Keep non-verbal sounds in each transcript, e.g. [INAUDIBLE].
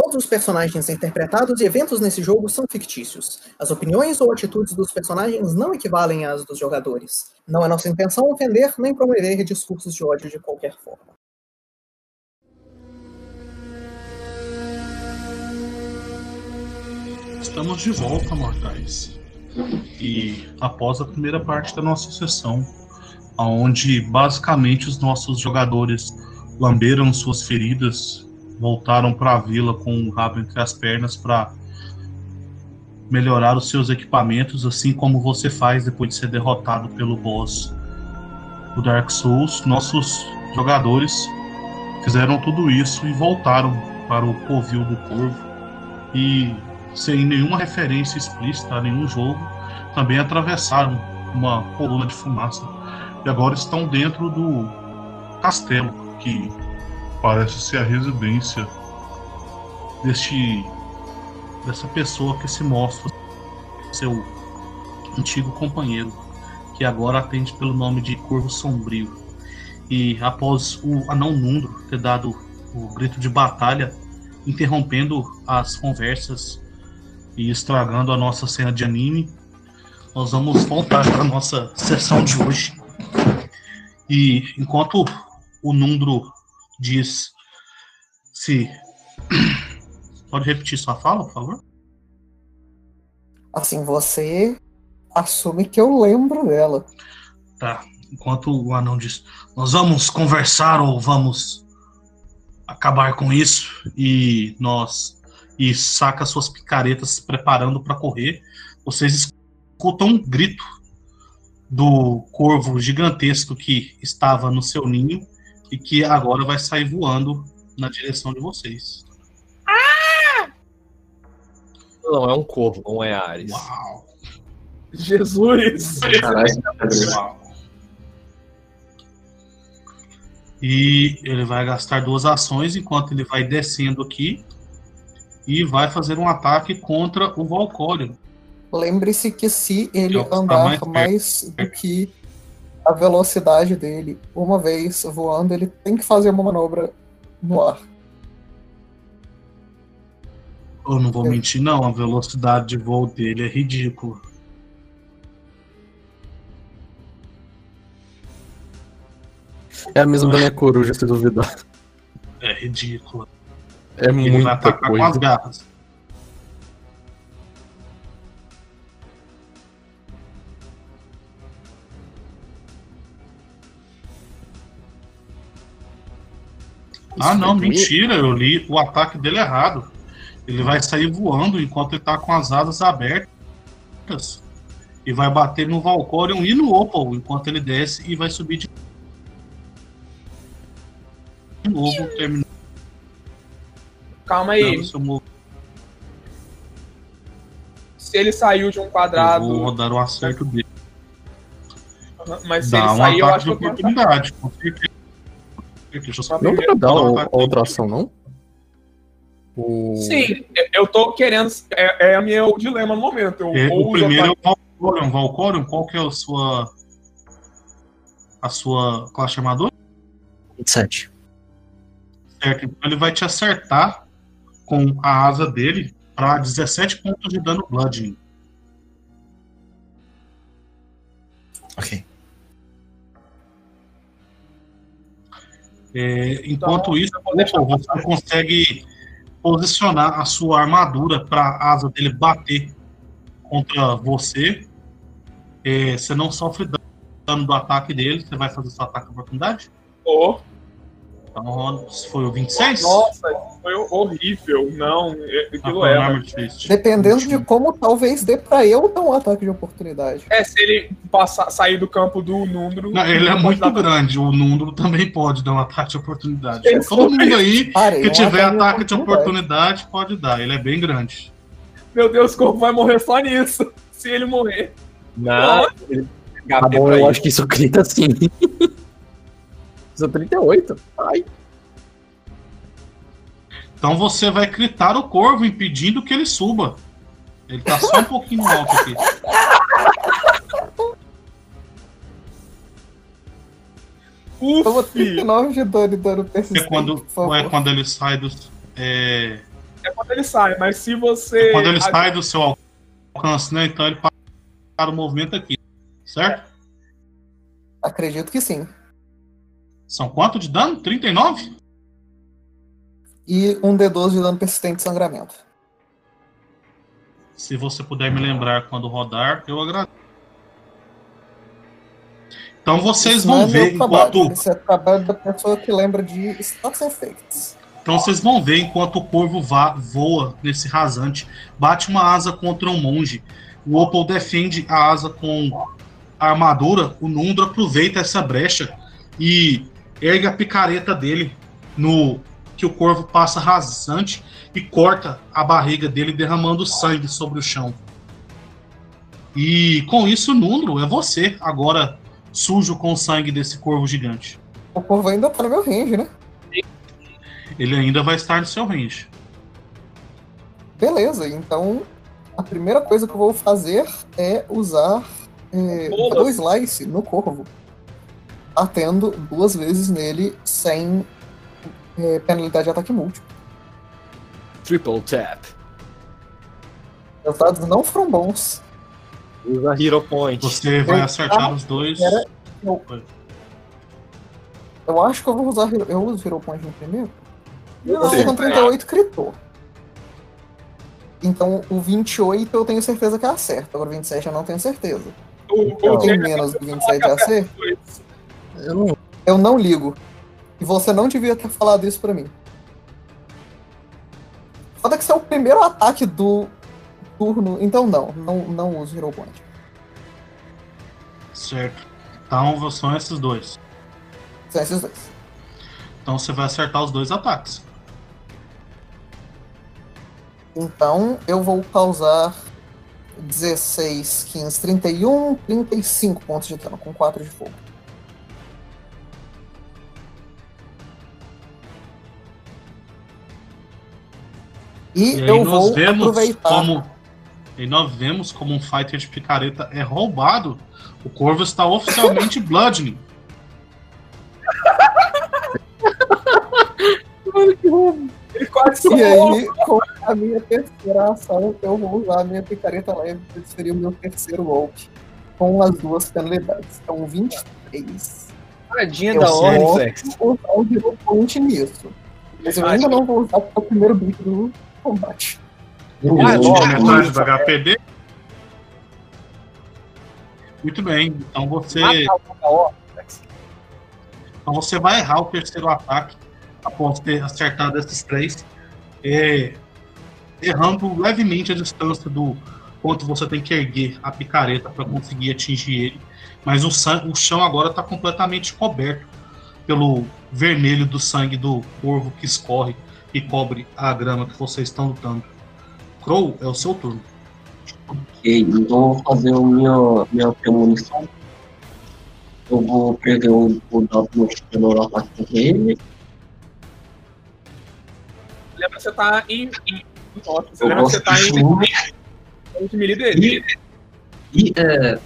Todos os personagens interpretados e eventos nesse jogo são fictícios. As opiniões ou atitudes dos personagens não equivalem às dos jogadores. Não é nossa intenção ofender nem promover discursos de ódio de qualquer forma. Estamos de volta, mortais. E após a primeira parte da nossa sessão, onde basicamente os nossos jogadores lamberam suas feridas, voltaram para a vila com o rabo entre as pernas para melhorar os seus equipamentos, assim como você faz depois de ser derrotado pelo boss do Dark Souls. Nossos jogadores fizeram tudo isso e voltaram para o Covil do Corvo e sem nenhuma referência explícita a nenhum jogo, também atravessaram uma coluna de fumaça e agora estão dentro do castelo que parece ser a residência deste dessa pessoa que se mostra seu antigo companheiro, que agora atende pelo nome de Corvo Sombrio. E após o anão Nundro ter dado o grito de batalha, interrompendo as conversas e estragando a nossa cena de anime, nós vamos voltar para a nossa sessão de hoje. E enquanto o Nundro diz se. [CLEARS THROAT] Pode repetir sua fala, por favor? Assim, você assume que eu lembro dela. Tá. Enquanto o anão diz: Nós vamos conversar ou vamos acabar com isso? E nós. E saca suas picaretas se preparando para correr. Vocês escutam um grito do corvo gigantesco que estava no seu ninho e que agora vai sair voando na direção de vocês. Ah! Não, é um corvo, não é Ares. Uau! Jesus! Caralho. Uau. E ele vai gastar duas ações enquanto ele vai descendo aqui e vai fazer um ataque contra o Valcório. Lembre-se que se ele É tá andar mais mais do que a velocidade dele uma vez voando, ele tem que fazer uma manobra no ar. Eu não vou Eu- mentir, não. A velocidade de voo dele é ridícula. É a mesma da minha coruja, se duvidar. É ridícula. É Ele vai muita atacar com as coisa. garras. Ah, não, mentira. Eu li o ataque dele errado. Ele vai sair voando enquanto ele tá com as asas abertas. E vai bater no Valcorion e no Opal enquanto ele desce e vai subir de novo, terminando Calma aí. Se ele saiu de um Eu quadrado. vou rodar o acerto dele. Mas se Dá ele um sair, eu acho de que eu oportunidade. com certeza. Deixa eu só Não dá pra dar o o- ataque outra ação, não? O... Sim, eu tô querendo. É, é meu dilema no momento. Eu É, o primeiro é o. Valcorion, qual que é a sua. A sua classe armadura? 27. Certo, então ele vai te acertar com a asa dele para 17 pontos de dano bludgeoning. Ok. É, enquanto Então, isso, vou você consegue posicionar a sua armadura para a asa dele bater contra você. É, você não sofre dano do ataque dele. Você vai fazer seu ataque de oportunidade? Oh, Então, foi o 26? nossa, foi horrível. Não, é- Ah, aquilo é. Armor Fist. Dependendo de 21. como talvez dê pra eu dar um ataque de oportunidade. É, se ele passar, sair do campo do Nundro. Não, ele é muito dar- grande. O Nundro também pode dar um ataque de oportunidade. Ele Todo mundo aí [LAUGHS] Parei, que tiver ataque de ataque de oportunidade pode dar. Ele é bem grande. Meu Deus, o corpo vai morrer só nisso. [LAUGHS] Se ele morrer. Não, ele Tá eu acho que isso grita assim. É 38. Ai, Então você vai critar o corvo, impedindo que ele suba. Ele tá só um pouquinho alto aqui. Toma Uf! 39 de dano e dano É quando, é quando ele sai dos. É, É quando ele sai, mas se você. É quando ele sai do seu alcance, né? Então ele para o movimento aqui, certo? Acredito que sim. São quanto de dano? 39? E um D12 de dano persistente de sangramento. Se você puder me lembrar quando rodar, eu agradeço. Então vocês vão é ver trabalho, enquanto. Esse é o trabalho da pessoa que lembra de Stats Effects. Então vocês vão ver enquanto o corvo va- voa nesse rasante, bate uma asa contra um monge. O Opal defende a asa com a armadura. O Nundro aproveita essa brecha e ergue a picareta dele no que o corvo passa rasante e corta a barriga dele, derramando sangue sobre o chão. E com isso, Nundro, é você agora sujo com o sangue desse corvo gigante. O povo ainda tá no meu range, né? Ele ainda vai estar no seu range. Beleza, então a primeira coisa que eu vou fazer é usar é. Double Slice no corvo. Batendo duas vezes nele sem é, penalidade de ataque múltiplo. Triple tap. Os dados não foram bons. Usa Hero Point. Você vai Eu- acertar ah, os dois. era- Eu acho que eu vou usar. Eu uso Hero Point no primeiro. Você Sim. com 38 critou. Então o 28 eu tenho certeza que acerta. Agora o 27 eu não tenho certeza. O, Eu o tenho Diego menos do 27 de acerto. dois. Eu não. Eu não ligo. E você não devia ter falado isso pra mim. Foda que esse é o primeiro ataque do turno. Então não, não, não uso Hero Point. Certo. Então são esses dois. São esses dois. Então você vai acertar os dois ataques. Então eu vou causar 16, 15, 31, 35 pontos de dano com 4 de fogo. E, E aí eu nós vou vemos aproveitar. como. E nós vemos como um fighter de picareta é roubado. O Corvo está oficialmente [LAUGHS] bludgeoning. Ele quase E somou. aí, com a minha terceira ação, eu vou usar a minha picareta leve, que seria o meu terceiro golpe. Com as duas penalidades. Então, 23. Paradinha Eu da sou- ordem, Flex. Vou usar o Hero Point nisso. Mas eu ainda não vou usar porque é o primeiro bicho do combate. Ah, metade do HP. Muito bem. Então você, então você vai errar o terceiro ataque após ter acertado esses três. é, errando levemente a distância do quanto você tem que erguer a picareta para conseguir atingir ele. Mas o, san- o chão agora está completamente coberto pelo vermelho do sangue do corvo que escorre e cobre a grama que vocês estão lutando. Crow, é o seu turno. Ok, então eu vou fazer a minha, minha premonição. Eu vou prever o, o dado no ataque contra ele. Lembra que você tá em. em nossa, você Eu lembra que você tá de em em melee dele. E é,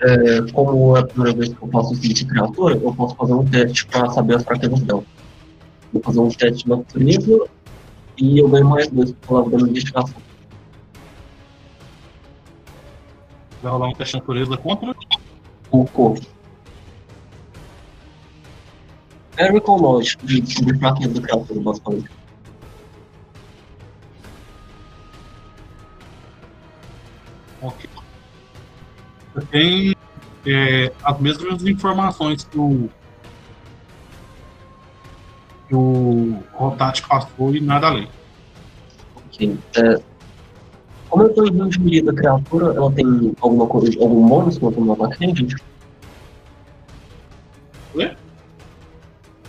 é, como é a primeira vez que eu faço esse tipo de criatura, eu posso fazer um teste para saber as fraquezas dela. Vou fazer um teste de natureza e eu ganho mais dois por causa da minha investigação. Vai rolar um teste de natureza contra. O corpo. Miracle Knowledge, de, de fraqueza da criatura, basicamente. Ok. Você tem é, as mesmas informações que o. que o Rotati passou e nada além. Ok. É, como eu tô em range da criatura, ela tem alguma coisa, algum bônus quanto no ataque range? Ué?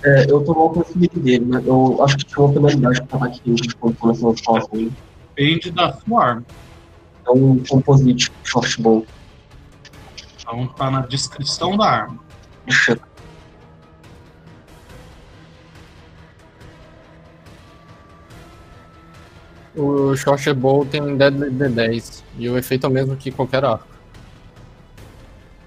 É, eu tô alcance melee dele, né? Eu acho que tinha uma penalidade pro ataque range quando começou a falar assim. Depende da sua arma. É um composite short bow. Então tá na descrição da arma. Deixa O Short Bow tem Deadly D10. E o efeito é o mesmo que qualquer arco.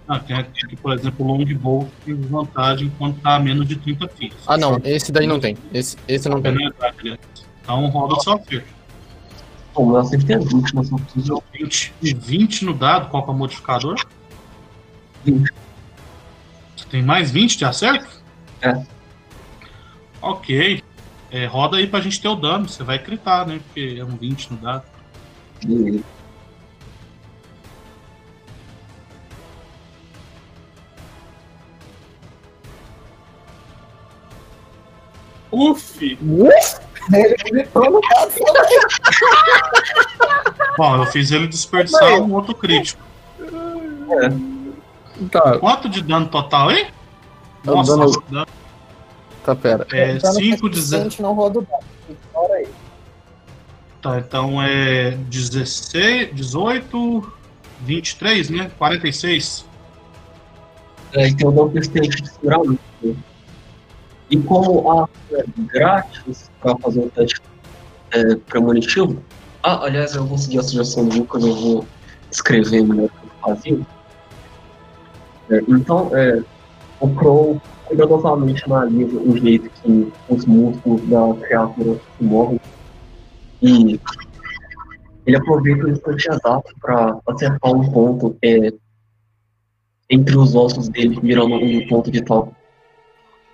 Ah, tem aqui, por exemplo, o longbow tem vantagem quando tá a menos de 30 feet. Ah, não, esse daí não tem. Esse, esse não tem. Aliás. Então roda seu acerto. Bom, meu acerto é 20, mas não preciso 20, 20 no dado, qual que é o modificador? 20. Você tem mais 20 de acerto? É. Ok. É, roda aí pra gente ter o dano. Você vai gritar, né? Porque é um 20 no dado. Beleza. Uf! Ele gritou no caso. Bom, eu fiz ele desperdiçar um outro crítico. Tá, Quanto de dano total, hein? Eu Nossa, dano- nossa, dano tá, pera. é Dano 5, suficiente, não roda o dado. Ignora aí. Tá, então é 16, 18, 23, né? 46. É, e tem o dano persistente de segurar né? E como a é grátis para fazer o teste é, premonitivo, ah, aliás, eu vou seguir a sugestão do Lucas, eu vou escrever melhor o que eu fazia. É, então, é, o Crow cuidadosamente analisa o jeito que os músculos da criatura se movem e ele aproveita o instante exato para acertar um ponto é, entre os ossos dele, virando um ponto vital.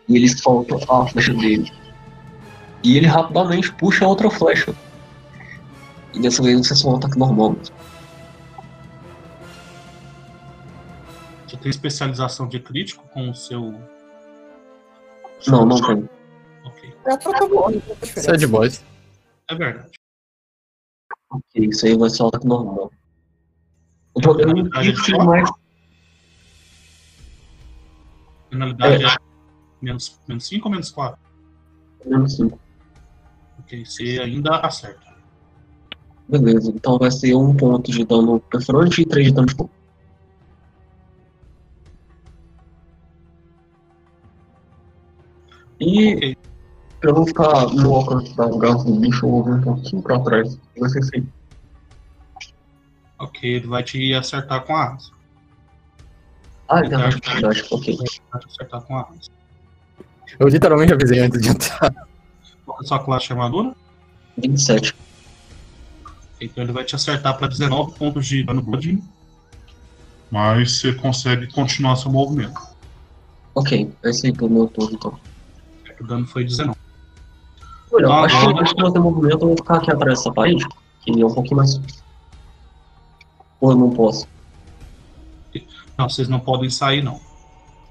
E ele solta a flecha dele. E ele rapidamente puxa outra flecha. E dessa vez você só um ataque normal. Você tem especialização de crítico com o seu. Não, não tem. Ok. É tem Isso é boys. É verdade. Ok, isso aí vai ser ataque normal. O problema é que mais. Penalidade é, menos, menos 5 ou menos 4? Menos 5. Ok, você ainda acerta. Beleza, então vai ser um ponto de dano perfurante e três de dano de fogo. E não ficar no alcance da garra do bicho, eu vou vir um pouquinho pra trás. Vai ser assim. Ok, ele vai te acertar com a asa. Ah, é verdade, verdade. Ok. Vai te acertar com a asa. Eu literalmente avisei antes de entrar. Qual é a sua classe de armadura? 27. Então ele vai te acertar para 19 pontos de dano bludgeoning. Mas você consegue continuar seu movimento. Ok, isso aí pelo meu turno então. O dano foi 19. Olha, Ah, acho que agora- antes de movimento, eu vou ficar aqui atrás dessa parede, que é um pouquinho mais. Ou eu não posso? Não, vocês não podem sair, não.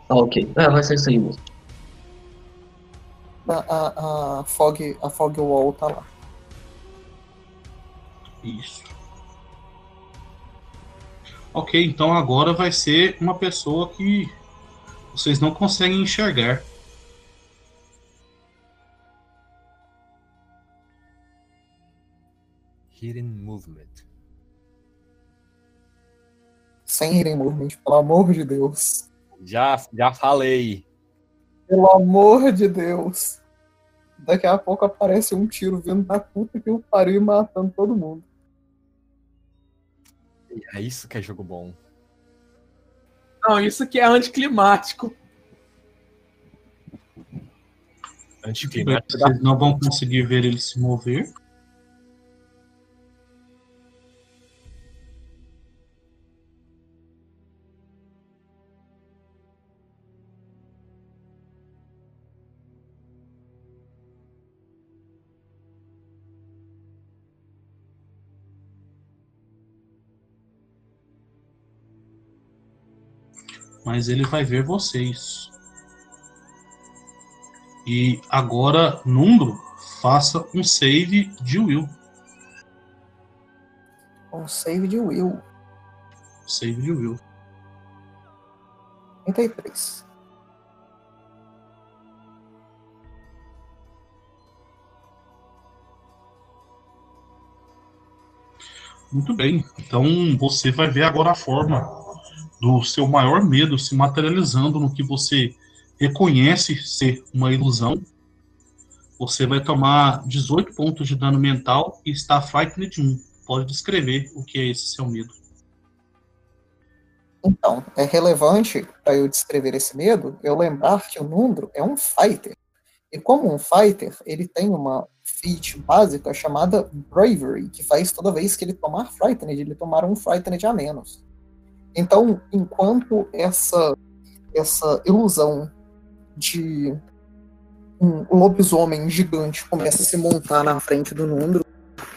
Ah, ok. É, vai ser isso aí mesmo. A, a, a, fog, a Fog Wall tá lá. Isso. Ok, então agora vai ser uma pessoa que vocês não conseguem enxergar. Hidden movement. Sem hidden movement, pelo amor de Deus. Já, já falei. Pelo amor de Deus. Daqui a pouco aparece um tiro vindo da puta que o pariu e matando todo mundo. É isso que é jogo bom. Não, isso aqui é anticlimático. Anticlimático. Vocês não vão conseguir ver ele se mover. Mas ele vai ver vocês. E agora, Numbro, faça um save de Will. Um save de Will. Save de Will. 33. Muito bem. Então você vai ver agora a forma do seu maior medo se materializando no que você reconhece ser uma ilusão. Você vai tomar 18 pontos de dano mental e está frightened 1. Pode descrever o que é esse seu medo. Então, é relevante para eu descrever esse medo eu lembrar que o Nundro é um fighter. E como um fighter, ele tem uma feat básica chamada Bravery, que faz toda vez que ele tomar Frightened, ele tomar um Frightened a menos. Então, enquanto essa, essa ilusão de um lobisomem gigante começa a se montar na frente do Nundro,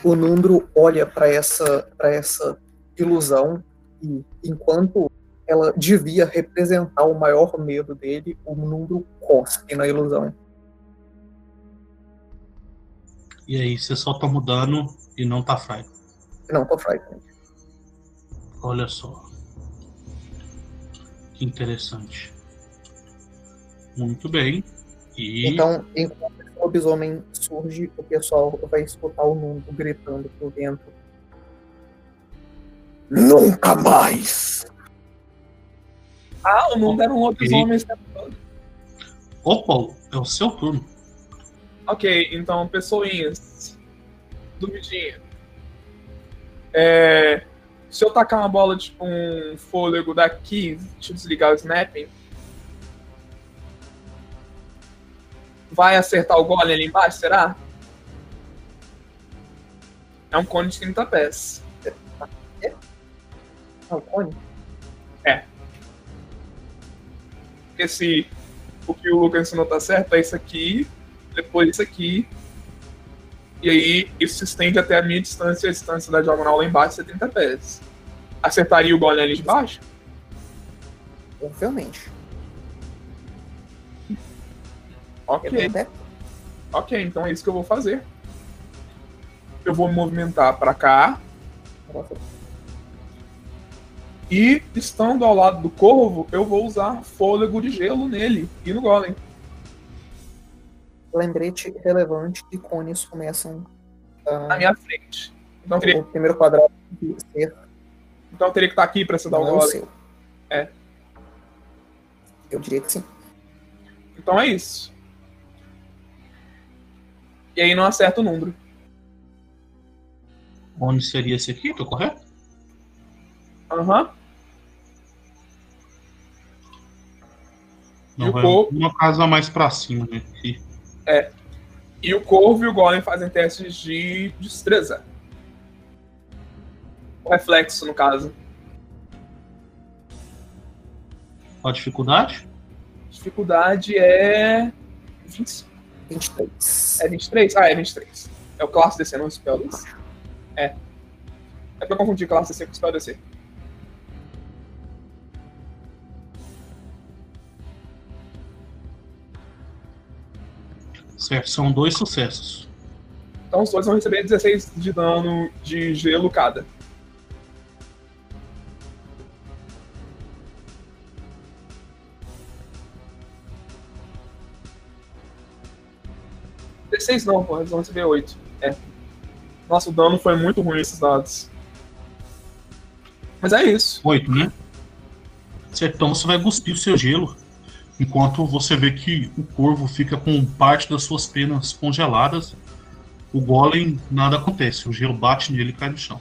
o Nundro olha para essa, essa ilusão e enquanto ela devia representar o maior medo dele, o Nundro cospe na ilusão. E aí você só tá mudando e não tá frightened. Não, tô frightened. Olha só. Que interessante. Muito bem. E Então, enquanto o lobisomem surge, o pessoal vai escutar o Nundro gritando pro vento. Nunca mais! Ah, o mundo era um lobisomem. Opa, é o seu turno. Ok, então, pessoinhas. Duvidinha. É, se eu tacar uma bola de um fôlego daqui, deixa eu desligar o snapping. Vai acertar o golem ali embaixo, será? É um cone de 30 pés. Ah, o cone? Porque se o que o Lucas ensinou tá certo, é isso aqui, depois isso aqui. E aí isso se estende até a minha distância, a distância da diagonal lá embaixo, 70 pés. Acertaria o golem ali de baixo? Obviamente. Ok. Ok, então é isso que eu vou fazer. Eu vou me movimentar para cá. E, estando ao lado do corvo, eu vou usar fôlego de gelo nele e no golem. Lembrete relevante que cones começam Na minha frente. Então eu teria, o primeiro quadrado de ser então eu teria que estar aqui para você dar o não é o. É. Eu diria que sim. Então é isso. E aí não acerta o número. Onde seria esse aqui? Tô correto? Aham. E Não, o vai corpo? uma casa mais pra cima, né? Aqui. E o corvo e o golem fazem testes de destreza. O reflexo, no caso. Qual a dificuldade? Dificuldade é. 25. 23. É 23? Ah, é 23. É o classe DC, não o spell DC. É. É pra confundir classe DC com spell DC. Certo, são dois sucessos. Então os dois vão receber 16 de dano de gelo cada. Dezesseis não, pô, eles vão receber 8. É. Nossa, o dano foi muito ruim esses dados. Mas é isso. Oito, né? Certo, então você vai cuspir o seu gelo. Enquanto você vê que o corvo fica com parte das suas penas congeladas, o golem nada acontece. O gelo bate nele e cai no chão.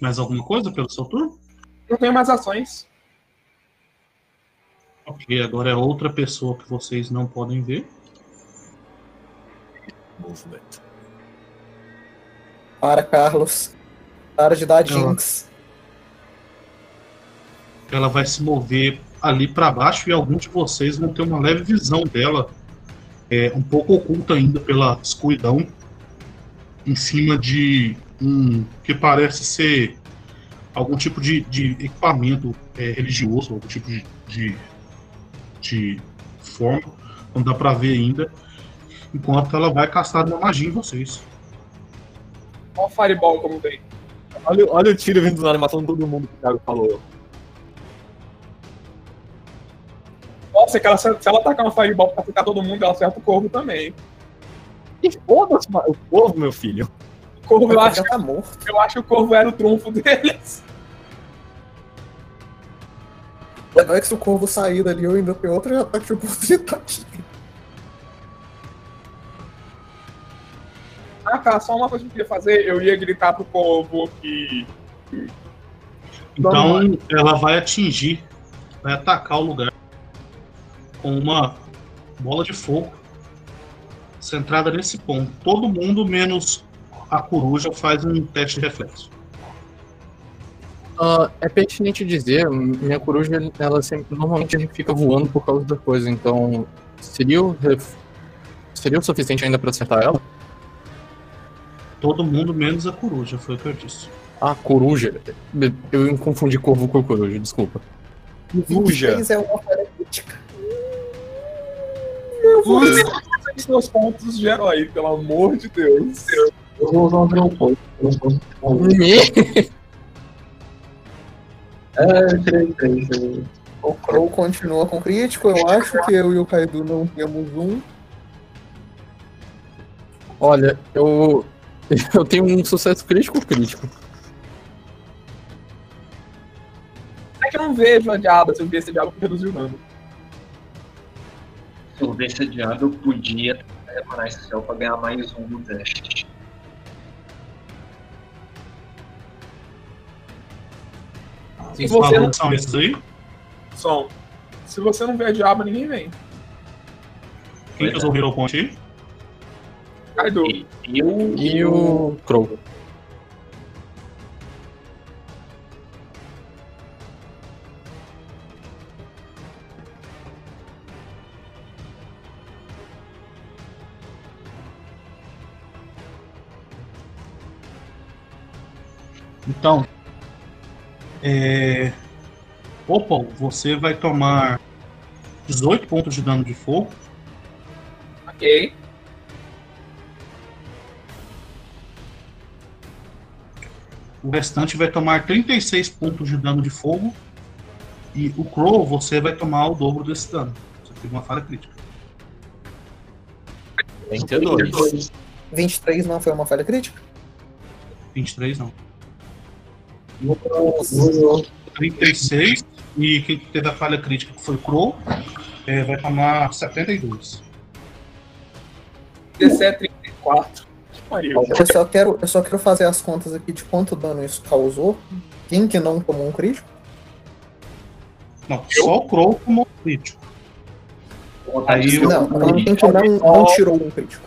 Mais alguma coisa pelo seu turno? Não tenho mais ações. Ok, agora é outra pessoa que vocês não podem ver. Movement. Para, Carlos. Para de dar Não. jinx. Ela vai se mover ali para baixo e alguns de vocês vão ter uma leve visão dela, é, um pouco oculta ainda pela escuridão, em cima de um que parece ser algum tipo de, de equipamento é, religioso, algum tipo de, de, de forma, não dá para ver ainda, enquanto ela vai castar uma magia em vocês. Olha o Fireball como vem. Olha, olha o tiro vindo na animação de todo mundo que o Thiago falou. Nossa, ela, se ela tacar uma Fireball pra ficar todo mundo, ela acerta o corvo também. E foda-se, o povo, meu filho. O corvo, eu acho, tá morto. eu acho que o corvo era o trunfo deles. Legal é que se o corvo sair dali, eu ainda tenho outro ataque de oportunidade. Cá, só uma coisa que eu queria fazer, eu ia gritar pro povo que. Então ela vai atingir, vai atacar o lugar com uma bola de fogo centrada nesse ponto. Todo mundo, menos a coruja, faz um teste de reflexo. Ah, é pertinente dizer, minha coruja, ela sempre, normalmente fica voando por causa da coisa, então seria o, ref- seria o suficiente ainda pra acertar ela? Todo mundo, menos a coruja, foi o que eu disse. Ah, coruja. Eu confundi corvo com coruja, desculpa. Coruja. 26 é uma falha crítica. Os meus pontos de herói, pelo amor de Deus. Eu vou usar um eu não posso- É, eu- O Crow continua com crítico. Eu acho que eu e o Kaido não temos um. Olha, eu. [LAUGHS] Eu tenho um sucesso crítico crítico. É que eu não vejo a diaba, se eu ver esse diabo reduziu o dano. Se eu ver sediado, eu podia reparar esse céu pra ganhar mais um no teste. Se Os você não são esses aí? som. Se você não vê a diaba, ninguém vem. Quem que usou o Hero Point aí? Kaido. E eu E o Crow. Então, é... Opal, você vai tomar 18 pontos de dano de fogo. Ok. O restante vai tomar 36 pontos de dano de fogo. E o Crow, você vai tomar o dobro desse dano. Você teve uma falha crítica. 22. 23 não foi uma falha crítica? 23 não. vou 36. E quem teve a falha crítica, que foi o Crow, é, vai tomar 72. 17, 34. Pariu. Eu só, quero, eu só quero fazer as contas aqui de quanto dano isso causou. Quem que não tomou um crítico? Não, só o Crow tomou crítico. Aí Não, então quem que não, não tirou um crítico?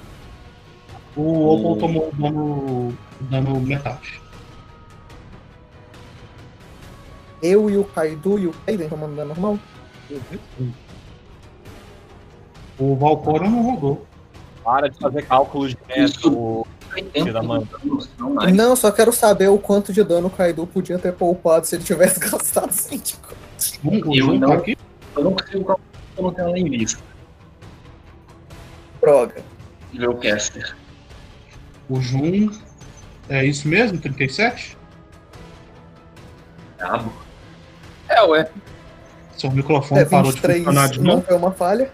O Opal tomou o dano, dano metade. Eu e o Kaido e o Kaiden tomando dano normal? O Valcora não rodou. Para de fazer cálculos de meta, o filho da mãe. Não. Não, só quero saber o quanto de dano o Kaido podia ter poupado se ele tivesse [LAUGHS] gastado 150. Um, o Eu Jun não. tá aqui. Eu não consigo calcular, eu não tenho ela em vista. Droga. O caster. O Jun. É isso mesmo? 37? Brabo. É, ué. Seu microfone É, parou de 23 funcionar de não novo. foi uma falha.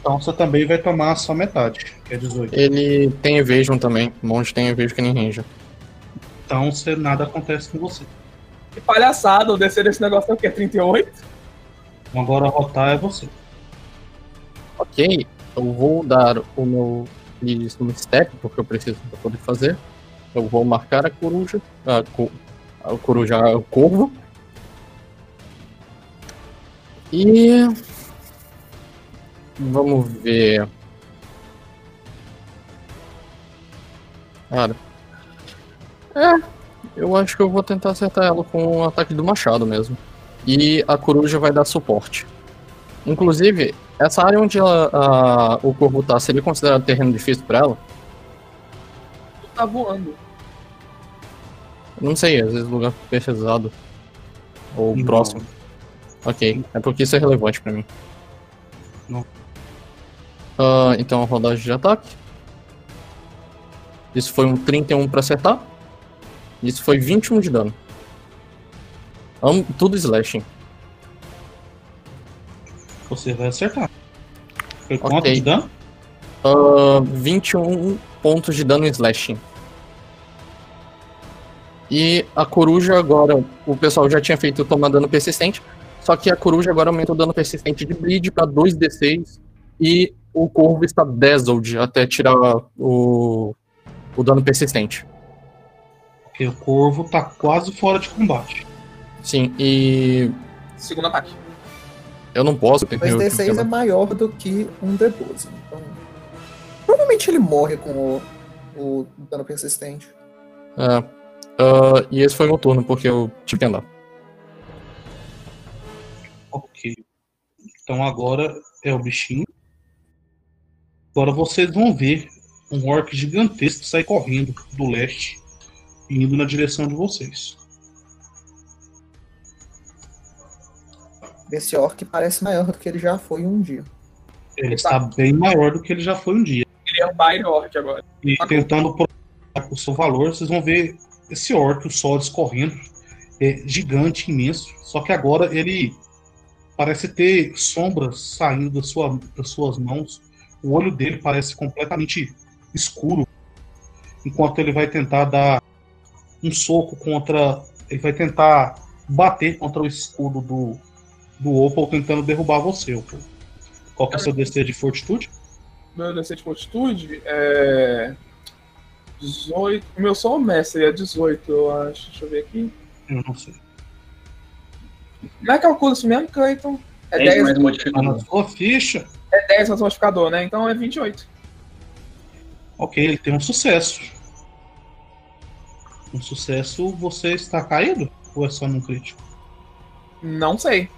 Então você também vai tomar só metade, que é 18. Ele tem evasion também. Monge tem evasion que nem ranger. Então você, nada acontece com você. Que palhaçada, o descer desse negócio é o quê? 38? Então agora rotar é você. Ok, eu vou dar o meu no step, porque eu preciso pra poder fazer. Eu vou marcar a coruja. A, co- a coruja, o corvo. E. Vamos ver. Cara. É, eu acho que eu vou tentar acertar ela com o ataque do machado mesmo. E a coruja vai dar suporte. Inclusive, essa área onde ela- a- o corvo tá, seria considerado terreno difícil pra ela? Tu tá voando. Não sei, às vezes o lugar pesado. Ou Não. próximo. Ok, é porque isso é relevante pra mim. Não. Ah, então, rodagem de ataque. Isso foi um 31 pra acertar. Isso foi 21 de dano. Tudo slashing. Você vai acertar. Foi Ok. quanto de dano? Ah, 21 pontos de dano slashing. E a coruja agora, o pessoal já tinha feito tomar dano persistente, só que a coruja agora aumenta o dano persistente de bleed para 2d6 e o corvo está dazzled até tirar o, o dano persistente. Porque o corvo tá quase fora de combate. Sim, e Segundo ataque. eu não posso. Eu- 2D6 é maior do que um D12. Então, provavelmente ele morre com o, o dano persistente. É. Ah, e esse foi meu turno, porque eu tive que andar. Ok. Então agora é o bichinho. Agora vocês vão ver um orc gigantesco sair correndo do leste e indo na direção de vocês. Esse orc parece maior do que ele já foi um dia. Ele está bem maior do que ele já foi um dia. Ele é um Dire Orc agora. E tentando provar o seu valor, vocês vão ver esse orc, o sol escorrendo, é gigante, imenso. Só que agora ele parece ter sombras saindo da sua, das suas mãos. O olho dele parece completamente escuro. Enquanto ele vai tentar dar um soco contra. Ele vai tentar bater contra o escudo do, do Opal, tentando derrubar você, Opal. Qual que é o seu DC de fortitude? Meu DC de fortitude é. 18. O meu só o mestre é 18, eu acho. Deixa eu ver aqui. Eu não sei. Como é que calcula isso mesmo, Clayton? É 10 10, mais modificador. na sua ficha. É 10 mais modificador, né? Então é 28. Ok, ele tem um sucesso. Um sucesso, você está caído? Ou é só num crítico? Não sei.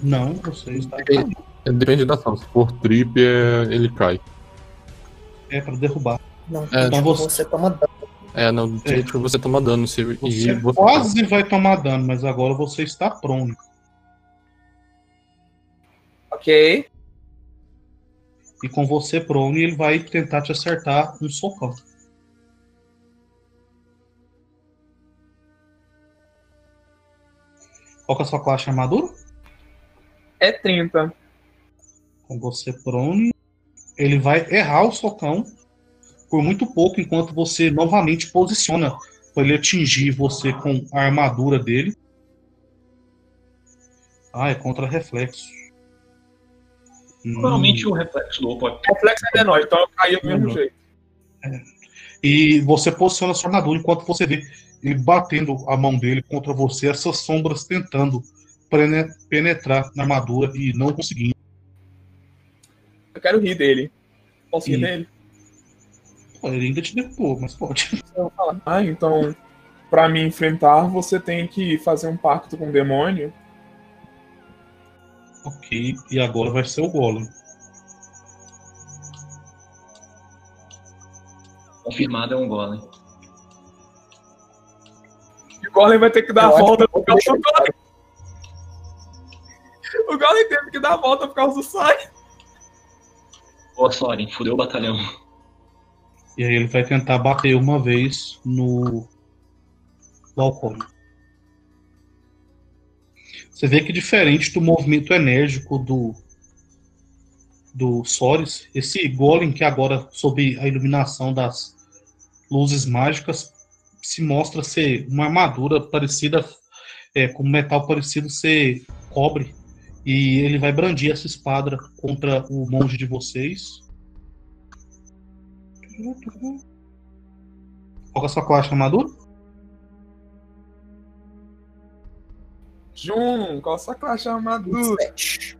Não, você está Depende, caído. depende da ação. Se for trip, é, ele cai. É para derrubar. Não, É, tipo, você- você toma dano. É, no crítico você toma dano. Se, Você e você quase vai tomar dano, mas agora você está prone. Ok. E com você prone, ele vai tentar te acertar um socão. Qual que é a sua classe de armadura? É 30. com você prone, ele vai errar o socão por muito pouco, enquanto você novamente posiciona para ele atingir você com a armadura dele. Ah, é contra reflexo. Hum, Provavelmente o reflexo do Opal é Reflexo é menor, então eu caí do mesmo Uhum. jeito. E você posiciona sua armadura enquanto você vê ele batendo a mão dele contra você, essas sombras tentando penetrar na armadura e não conseguindo. Eu quero rir dele. Posso rir Ih. dele? Pô, Ele ainda te derrubou, mas pode. [LAUGHS] Eu vou falar. Ah, então, pra me enfrentar, você tem que fazer um pacto com o demônio. Ok, e agora vai ser o Golem. confirmado, é um golem. E o Golem vai ter que dar a Eu volta por causa do Golem. O Golem teve que dar a volta por causa do sangue. Boa, Soren, fudeu o batalhão. E aí ele vai tentar bater uma vez no, no alcoólico. Você vê que diferente do movimento enérgico do do Sores, esse golem que agora sob a iluminação das luzes mágicas se mostra ser uma armadura parecida é, com metal parecido ser cobre e ele vai brandir essa espada contra o monge de vocês. Qual é a sua classe de armadura? Jun, qual a sua classe de armadura? 27.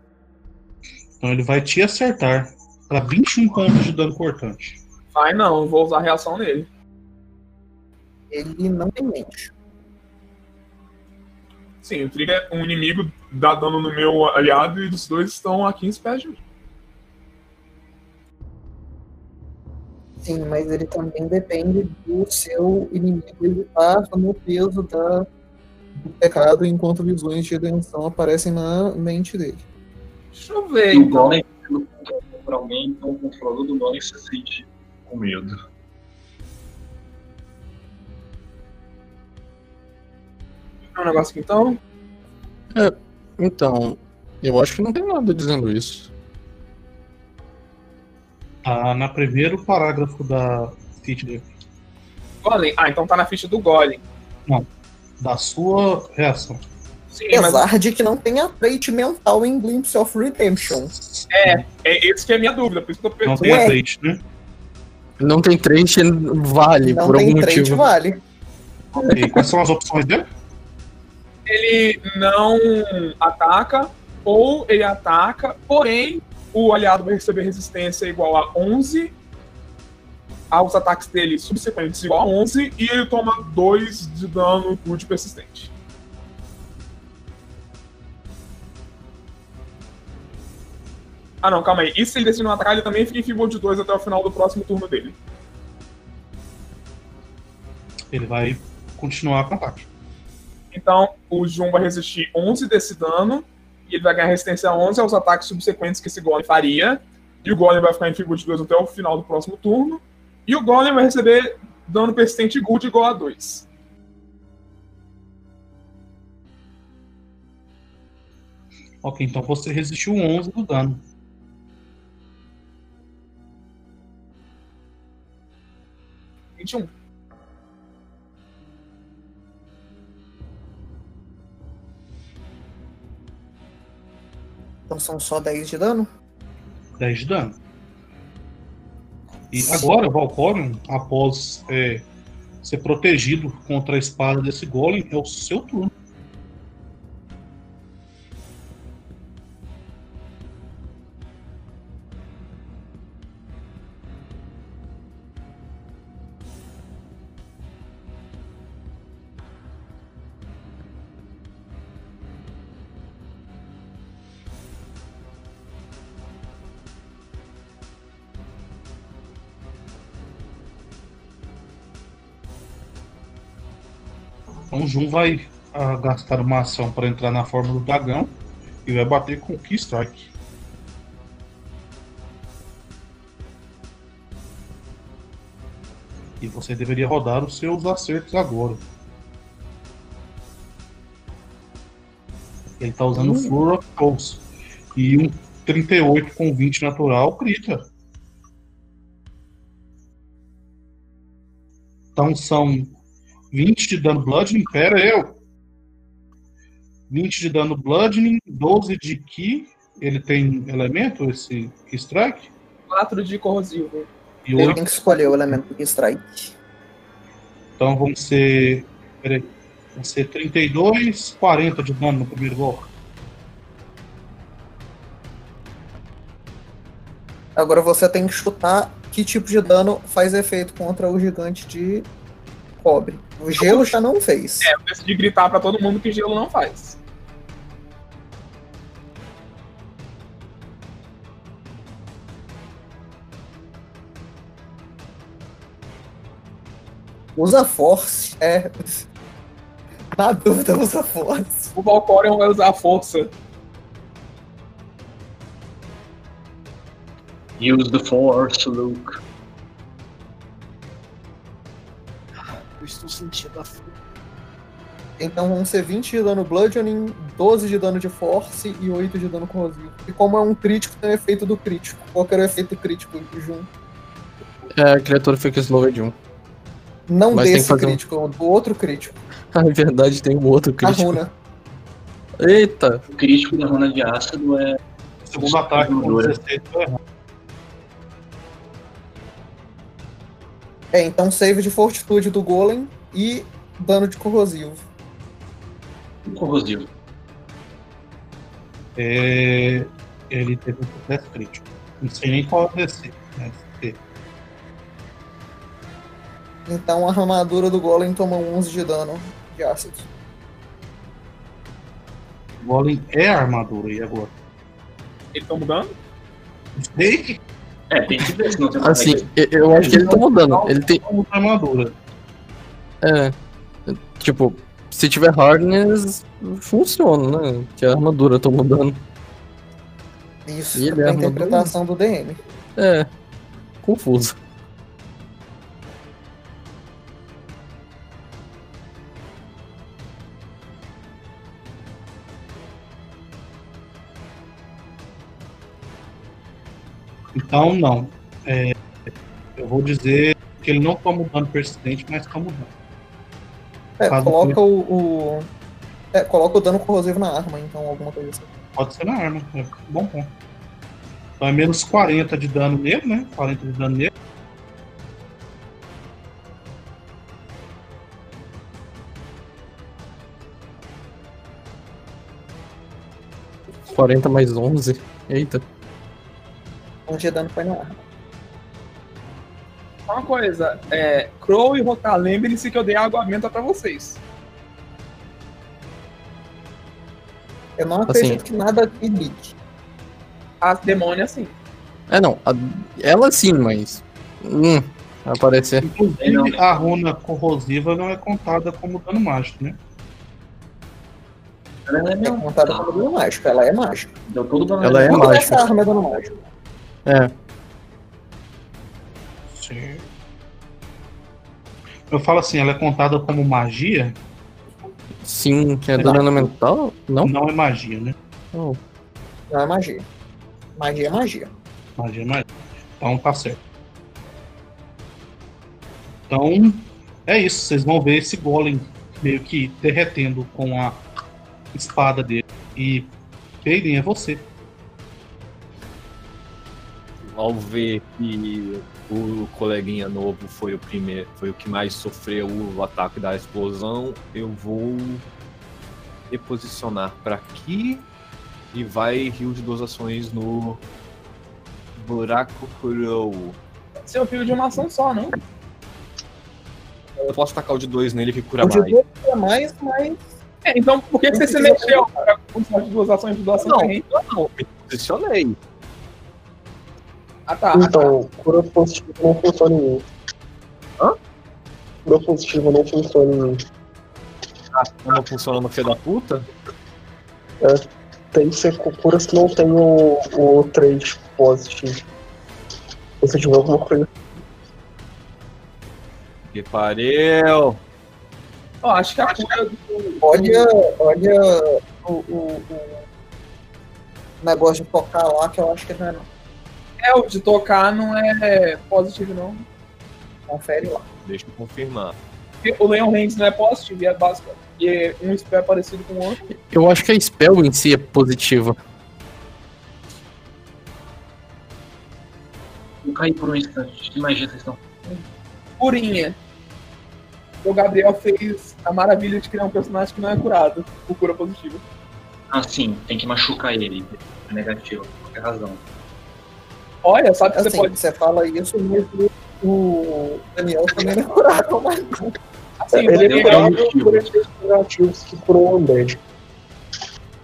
Então ele vai te acertar para 21 pontos de dano cortante. Vai não, eu vou usar a reação nele. Ele não tem mente. Sim, o Trigger é um inimigo, dá dano no meu aliado e os dois estão a 15 pés de mim. Sim, mas ele também depende do seu inimigo estar no peso da, do pecado enquanto visões de redenção aparecem na mente dele. Deixa eu ver, o então. golem, sendo controlado por alguém, então o controlador do golem se sente com medo. Um negócio aqui, então. Então, eu acho que não tem nada dizendo isso. Tá na primeiro parágrafo da ficha dele. Golem. Ah, então tá na ficha do Golem. Da sua reação. Sim, mas Apesar de que não tenha trait mental em Glimpse of Redemption. é, é esse que é a minha dúvida, por isso que eu tô Não tem Ué. azeite, né? Não tem trait, vale, não por tem algum trait, motivo. vale. Ok, quais são as opções dele? Ele não ataca, ou ele ataca, porém o aliado vai receber resistência igual a 11 aos ataques dele subsequentes igual a 11 e ele toma 2 de dano good persistente. Ah não, calma aí. E se ele decidir não atacar, ele também fica em fibra de 2 até o final do próximo turno dele. Ele vai continuar com o ataque. Então, o Jun vai resistir 11 desse dano, e ele vai ganhar resistência a 11 aos ataques subsequentes que esse Golem faria. E o Golem vai ficar em figura de 2 até o final do próximo turno. E o Golem vai receber dano persistente good igual a 2. Ok, então você resistiu 11 do dano. Vinte e um. Então são só 10 de dano? 10 de dano. E agora, Valcorion, após é, ser protegido contra a espada desse golem, é o seu turno. Jun vai ah, gastar uma ação para entrar na forma do dragão e vai bater com o Key Strike. E você deveria rodar os seus acertos agora. Ele tá usando Hum. Flora of Souls. E um 38 com 20 natural, crita. Então são 20 de dano bludgeoning, pera eu. 20 de dano bludgeoning, 12 de ki. Ele tem elemento, esse Key strike? 4 de corrosivo. E Ele 8. tem que escolher o elemento que strike. Então vão ser. Peraí. Vão ser 32, 40 de dano no primeiro golpe. Agora você tem que chutar que tipo de dano faz efeito contra o gigante de cobre. O gelo já não fez. É, eu decidi gritar pra todo mundo que gelo não faz. Usa force. É. Na dúvida, usa force. O Valcorion vai usar a força. Use the force, Luke. Estou sentindo a fome. Então vão ser 20 de dano bludgeoning, 12 de dano de force e 8 de dano corrosivo. E como é um crítico, tem o efeito do crítico. Qual que era o efeito crítico junto? É, a criatura fica slow de um. Não Mas desse fazer um- crítico, do outro crítico. [LAUGHS] Ah, é verdade, tem um outro A crítico. runa. Eita! O crítico da runa de ácido é. Segundo ataque com Dura. 16 vai errar. É, então save de fortitude do golem e dano de corrosivo. corrosivo. É, ele teve um sucesso crítico. Não sei nem qual é esse. Né? Então a armadura do golem toma 11 de dano de ácido. O Golem é a armadura, e agora? Eles estão mudando? Não sei É, tem que ver se não tem Assim, eu- eu acho que ele tá mudando. Ele tem. é armadura. É. Tipo, se tiver hardness, funciona, né? Que a armadura tá mudando. Isso, E ele é a interpretação do DM. É. Confuso. Então, não. É, eu vou dizer que ele não toma um dano persistente, mas toma um dano. É, Caso coloca o, o, É, coloca o dano corrosivo na arma, então alguma coisa assim. Pode ser na arma. É bom ponto. Então é menos 40 de dano nele, né? 40 de dano nele. 40 mais 11. Eita. De dano foi na arma. Uma coisa, é, Crow e Rotar, lembrem-se que eu dei água menta pra vocês. Eu não acredito que nada aqui ligue. As demônias, sim. É, não. a- ela sim, mas. Hum, vai aparecer. Inclusive, a runa corrosiva não é contada como dano mágico, né? Ela é É contada como dano mágico, ela é mágica. Deu dano. Ela é Tudo mágica. dessa arma é dano mágico. É. Sim. Eu falo assim, ela é contada como magia? Sim, que é dano elemental? Não? Não é magia, né? Oh. Não é magia. Magia é magia. Magia é magia. Então tá certo. Então, é isso. Vocês vão ver esse golem meio que derretendo com a espada dele. E Kaden, é você. Ao ver que o coleguinha novo foi o primeiro, foi o que mais sofreu o ataque da explosão, eu vou reposicionar para aqui e vai rio de duas ações no buraco Crow. Seu fio de uma ação só, não? Eu posso tacar o de dois nele que cura O de mais. duas é mais, mas. É, então por que, que você se mexeu para de duas ações de doação Não. corrente? Não, me posicionei. Ah tá. Então, cura positiva não funciona em mim. Hã? Cura positiva não funciona em mim. Não funciona no filho da puta? Tem que ser cu- cura se não tem o, o 3 positivo. Se você tiver alguma coisa. Que pariu! Ó, acho que a cura do. Olha, olha o, o- o negócio de tocar lá, que eu acho que não é não. É, o de tocar não é positivo, não. Confere lá. Deixa eu confirmar. Porque o Leon Hands não é positivo, e é básico. E um spell é parecido com o outro. Eu acho que a spell em si é positiva. Não caí por um instante. Que magia vocês estão? Curinha. O Gabriel fez a maravilha de criar um personagem que não é curado por cura positiva. Ah, sim. Tem que machucar ele. É negativo. Por qualquer razão. Olha, sabe que Assim, você pode. você fala isso, mas o- o Daniel também não é curado, mas não. Assim, Ele é curado. curativos que curam o Undead.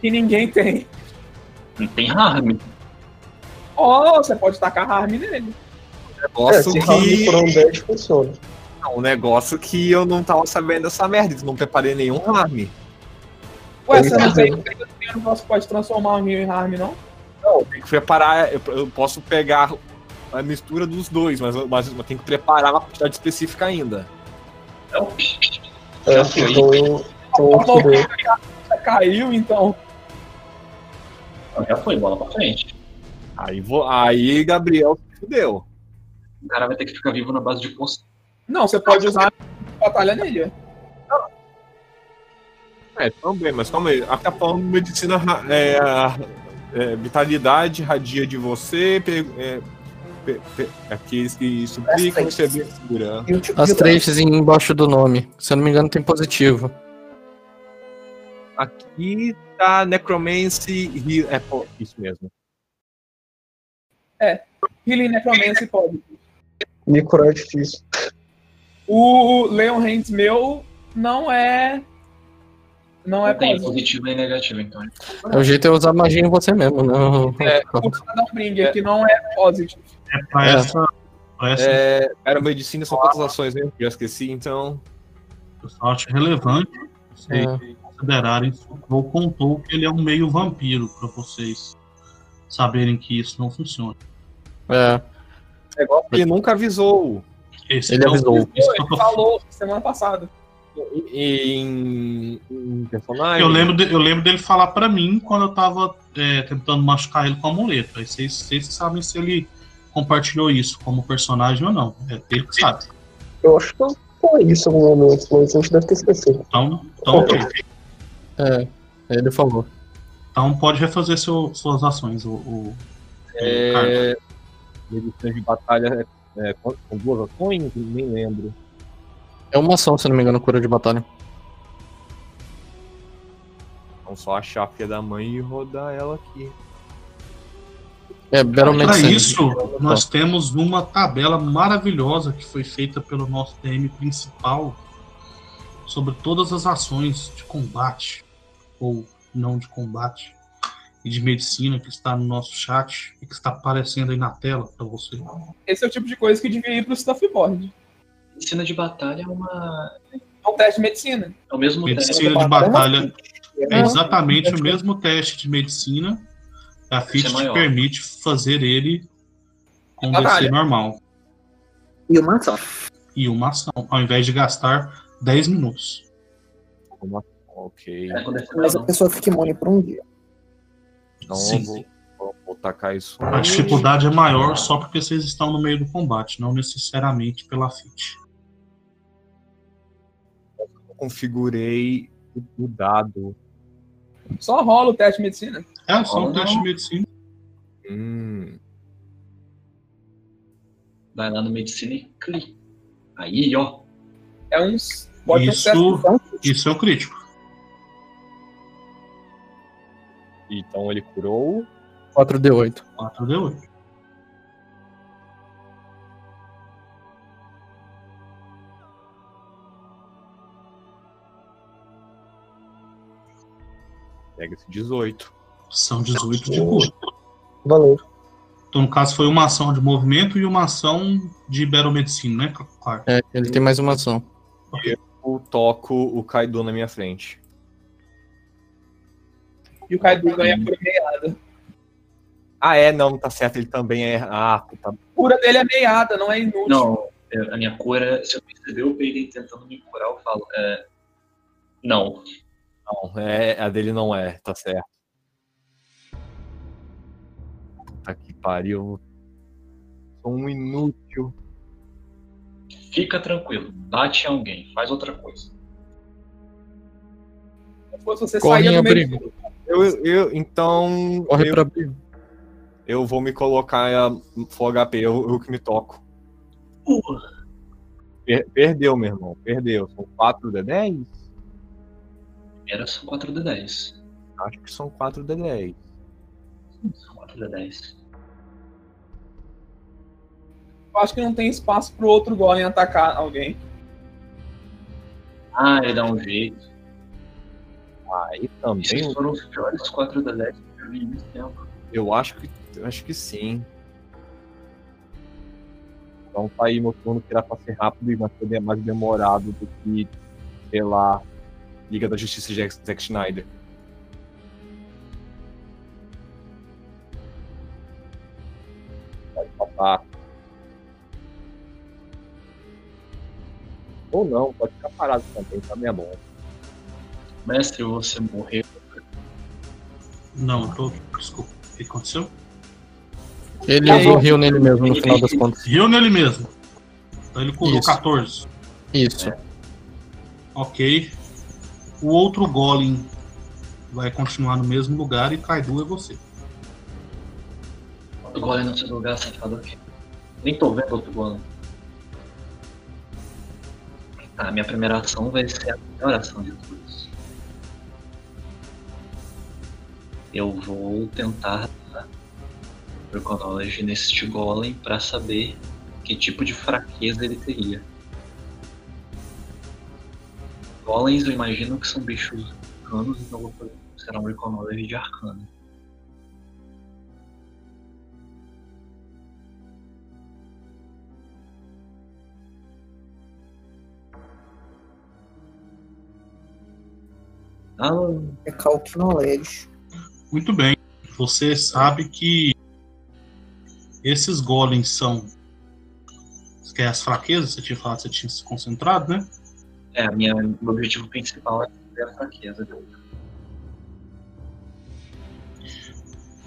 que ninguém tem. Não tem harm. Ó, você pode tacar harm nele. É, Negócio harm que. curar Undead funciona. Um negócio que eu não tava sabendo dessa merda, não preparei nenhum harm. Ué, você não tá tem tem um negócio que pode transformar o meu em harm, não? Tem que preparar, eu, eu posso pegar a mistura dos dois, mas, eu- mas eu tenho que preparar uma quantidade específica ainda. Então, É, Já foi. fudeu. que já caiu, então. já foi. Bola pra frente. Aí, vou, aí Gabriel fudeu. O cara vai ter que ficar vivo na base de poção. Não, você pode usar batalha nele. É, também, mas calma aí. Tá falando de medicina é, é, vitalidade, radia de você, pe- é, pe- pe- aqueles que suplicam As você três. abertura. E o tipo As três embaixo do nome. Se eu não me engano, tem positivo. Aqui tá Necromancy e. É, pô, isso mesmo. Healing Necromancy pode. Curar é difícil. O Leon Hands meu não é. Não é tem positivo. e negativo, então. O jeito é usar magia em você mesmo, não. É, o Shadowbringer, que não é positivo. É pra É. essa. Pra essa É, era medicina, são quantas ações mesmo? Já esqueci, então. eu só acho relevante vocês É. considerarem o Crow contou que ele é um meio vampiro pra vocês saberem que isso não funciona. É. Negócio que nunca avisou. Esse Ele é o- avisou. isso Ele falou semana passada. Em, em personagem. Eu lembro, de- eu lembro dele falar pra mim quando eu tava é, tentando machucar ele com a muleta. Aí vocês, vocês sabem se ele compartilhou isso como personagem ou não. É ele que sabe. Eu acho que eu falei isso em algum momento, mas a gente deve ter esquecido. Então, então ok. É, ele falou. Então pode refazer seu, suas ações, o, o, É, Carlos. medicina de batalha é, é, com com duas ações? Nem lembro. É uma ação, se não me engano, cura de batalha. Então só achar a filha da mãe e rodar ela aqui. É, Para isso, nós temos uma tabela maravilhosa que foi feita pelo nosso DM principal sobre todas as ações de combate ou não de combate e de medicina que está no nosso chat e que está aparecendo aí na tela para você. Esse é o tipo de coisa que devia ir pro Staffboard. Medicina de batalha é uma. É um teste de medicina. É o mesmo teste. Medicina de batalha é É, exatamente o mesmo teste de medicina. A FIT é te maior. permite fazer ele com Batalha. DC normal E uma ação. e uma ação, ao invés de gastar 10 minutos. Uma- Ok. É, é Mas a pessoa fica imune por um dia. Então Sim. vou, vou, vou tacar isso. A dificuldade é maior só porque vocês estão no meio do combate, não necessariamente pela FIT. Configurei o- o dado. Só rola o teste de medicina. É só um Oh, teste de medicina. Hum, Vai lá no medicina e clica. Aí, ó. É uns. Pode Isso, ter isso é o crítico. então ele curou. 4D8. 4D8. Pega esse 18. São 18 de cura. Valeu. Então, no caso, foi uma ação de movimento e uma ação de Iberomedicina, né, claro. É, ele tem mais uma ação. Eu toco o Kaido na minha frente. E o Kaido ganha por meiada. Ah, é, não, tá certo, ele também é. Ah, tá. A cura dele é meiada, não é inútil. Não, é, a minha cura, se eu perceber o Peiden tentando me curar, eu falo. É, não. Não, é, a dele não é, tá certo. Puta que pariu. Sou um inútil. Fica tranquilo. Bate em alguém. Faz outra coisa. Fosse você Corre meio abrigo. Eu, eu então. Corre eu, pra abrigo. eu vou me colocar a full HP, eu, eu que me toco. Porra. Per- perdeu, meu irmão, perdeu. São 4 de 10? Era só 4D10. Acho que são 4 de 10. São 4D10. Eu acho que não tem espaço pro outro Golem atacar alguém. Ah, ele dá um jeito. Aí também Esses foram os piores 4D10 que eu vi muito tempo. eu acho que eu acho que sim. Então tá aí meu turno que era pra ser rápido e mais demorado do que, sei lá, Liga da Justiça de Zack Snyder. Pode passar. Ou não, pode ficar parado também, também é bom. Mestre, você morreu. Não, tô. Desculpa. O que aconteceu? Ele Aí- usou rio nele mesmo, no final das contas. Riu nele mesmo. Então ele curou Isso. 14. Isso. Ok. O outro Golem vai continuar no mesmo lugar e Kaidu é você. O golem no seu lugar, safado aqui. Nem tô vendo outro golem. Tá, minha primeira ação vai ser a melhor ação de todos. Eu vou tentar dar Reconology neste golem pra saber que tipo de fraqueza ele teria. Golems eu imagino que são bichos arcanos, então eu vou fazer, será um Reconology de arcano. Ah, Recalque knowledge. Muito bem. Você sabe que esses golems são. Que é as fraquezas, você tinha falado que você tinha se concentrado, né? É, minha, meu objetivo principal é ver a fraqueza dele.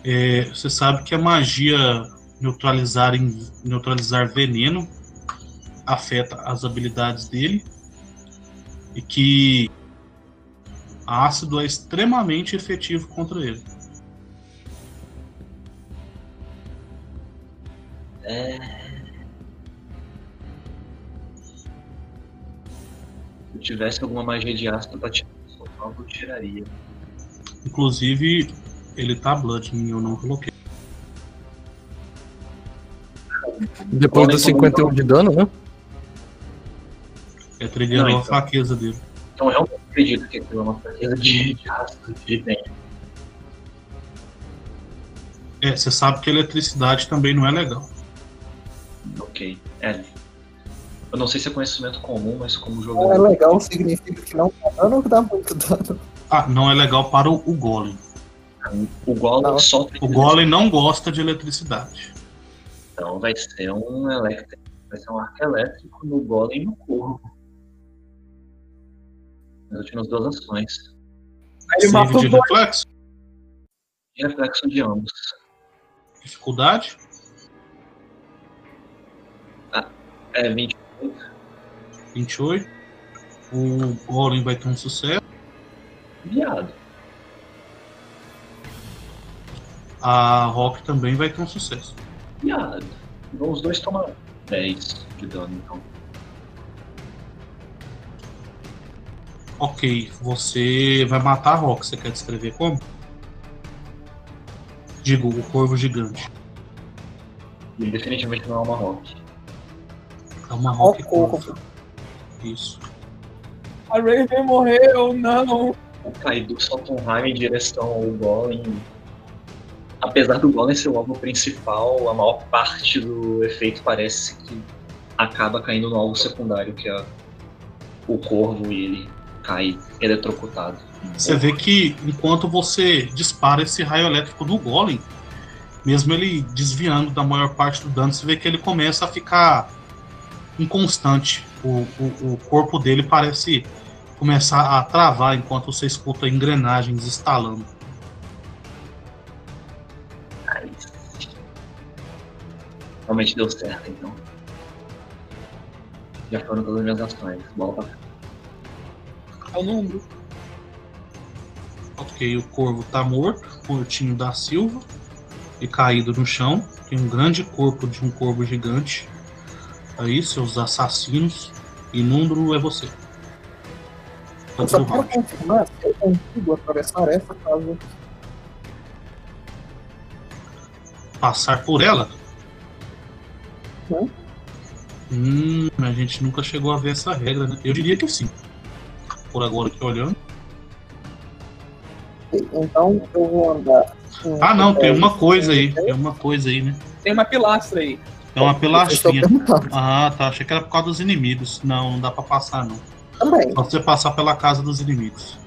É, você sabe que a magia neutralizar, neutralizar veneno afeta as habilidades dele e que Ácido é extremamente efetivo contra ele. É. tivesse alguma magia de ácido pra tirar o sofá, eu tiraria. Inclusive, ele tá blood e eu não coloquei. Depois dos 51 de dano, né? É triggerou Não, a então. fraqueza dele. Então eu realmente acredito que aquilo é uma fraqueza de, de ácido de dentro. É, você sabe que eletricidade também não é legal. Ok. É. Eu não sei se é conhecimento comum, mas como Não é jogador. legal significa que não que dá muito dano. Ah, não é legal para o, o Golem. O Golem Não. sofre. O Golem não gosta de eletricidade. Então vai ser um elétrico. Vai ser um arco elétrico no Golem e no corvo. Nas últimas duas ações. Aí ele matou de reflexo, E reflexo de ambos. dificuldade, É 20. 28. O Golem vai ter um sucesso. Viado. A Rock também vai ter um sucesso. Viado. Então os dois tomam 10 de dano, então. Ok, você vai matar a Rock. Você quer descrever como? Digo, o corvo gigante. E definitivamente não é uma rock. É uma Rock corvo. Isso. A Raven morreu, não. O Kaido solta um raio em direção ao Golem. Apesar do Golem ser o alvo principal, a maior parte do efeito parece que acaba caindo no alvo secundário, que é o corvo e ele cai eletrocutado. Você vê que enquanto você dispara esse raio elétrico no Golem, mesmo ele desviando da maior parte do dano, você vê que ele começa a ficar inconstante. O, o, o corpo dele parece começar a travar enquanto você escuta engrenagens estalando. Realmente deu certo, então. Já foram todas as minhas ações. Bola pra. Ok, o corvo tá morto, curtinho da Silva e caído no chão. Tem um grande corpo de um corvo gigante. Aí, seus assassinos. E Número é você. Eu Tanto só confirmar se eu consigo atravessar essa casa. Passar por ela? Hum. Hum, a gente nunca chegou a ver essa regra, né? Eu diria que sim. Por agora aqui olhando. Então eu vou andar. Ah, não, tem pé uma coisa aí. Tem uma coisa aí, né? Tem uma pilastra aí. É uma pilastrinha. perguntando Ah, tá. Achei que era por causa dos inimigos. Não, não dá pra passar, não. também. Só você passar pela casa dos inimigos.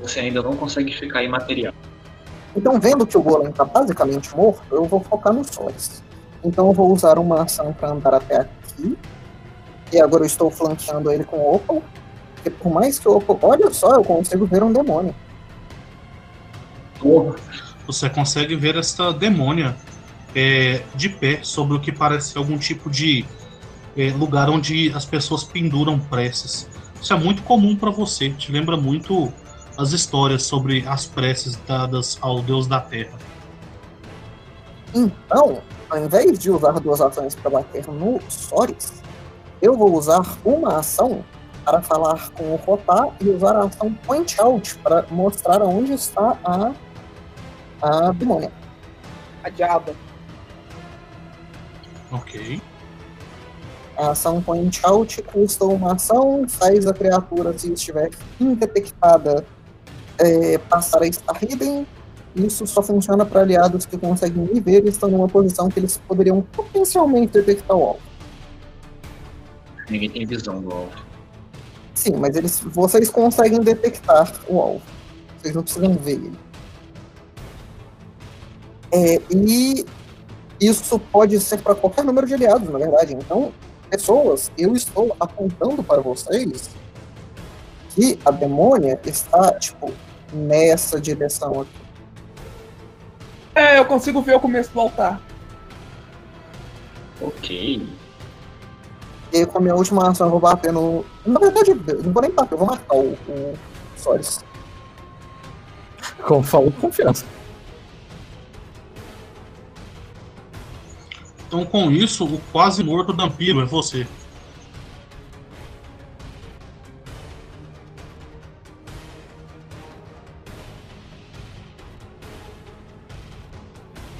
Você ainda não consegue ficar imaterial. Então, vendo que o Golem está basicamente morto, eu vou focar nos sóis. Então, eu vou usar uma ação para andar até aqui. E agora eu estou flanqueando ele com o Opal. Porque por mais que o Opal. Olha só, eu consigo ver um demônio. Porra, Você consegue ver esta demônia é, de pé sobre o que parece ser algum tipo de é, lugar onde as pessoas penduram preces. Isso é muito comum para você. Te lembra muito as histórias sobre as preces dadas ao Deus da Terra. Então, ao invés de usar duas ações para bater no Soris, eu vou usar uma ação para falar com o Rotá e usar a ação Point Out para mostrar onde está a, a demônia. A diaba. Ok. A ação Point Out custa uma ação, faz a criatura, se estiver indetectada, é, passar a estar hidden. Isso só funciona para aliados que conseguem me ver e estão numa posição que eles poderiam potencialmente detectar o alvo. ninguém tem visão do alvo. Sim, mas eles, vocês conseguem detectar o alvo. Vocês não precisam ver ele. É, e isso pode ser para qualquer número de aliados, na verdade. Então, pessoas, eu estou apontando para vocês que a demônia está, tipo, nessa direção aqui. É, eu consigo ver o começo do altar. Ok. E com a minha última ação eu vou bater no. Na verdade, eu não vou nem bater, eu vou marcar o, o Solis. Como falou, confiança. Então, com isso, o quase morto Dampiro é você.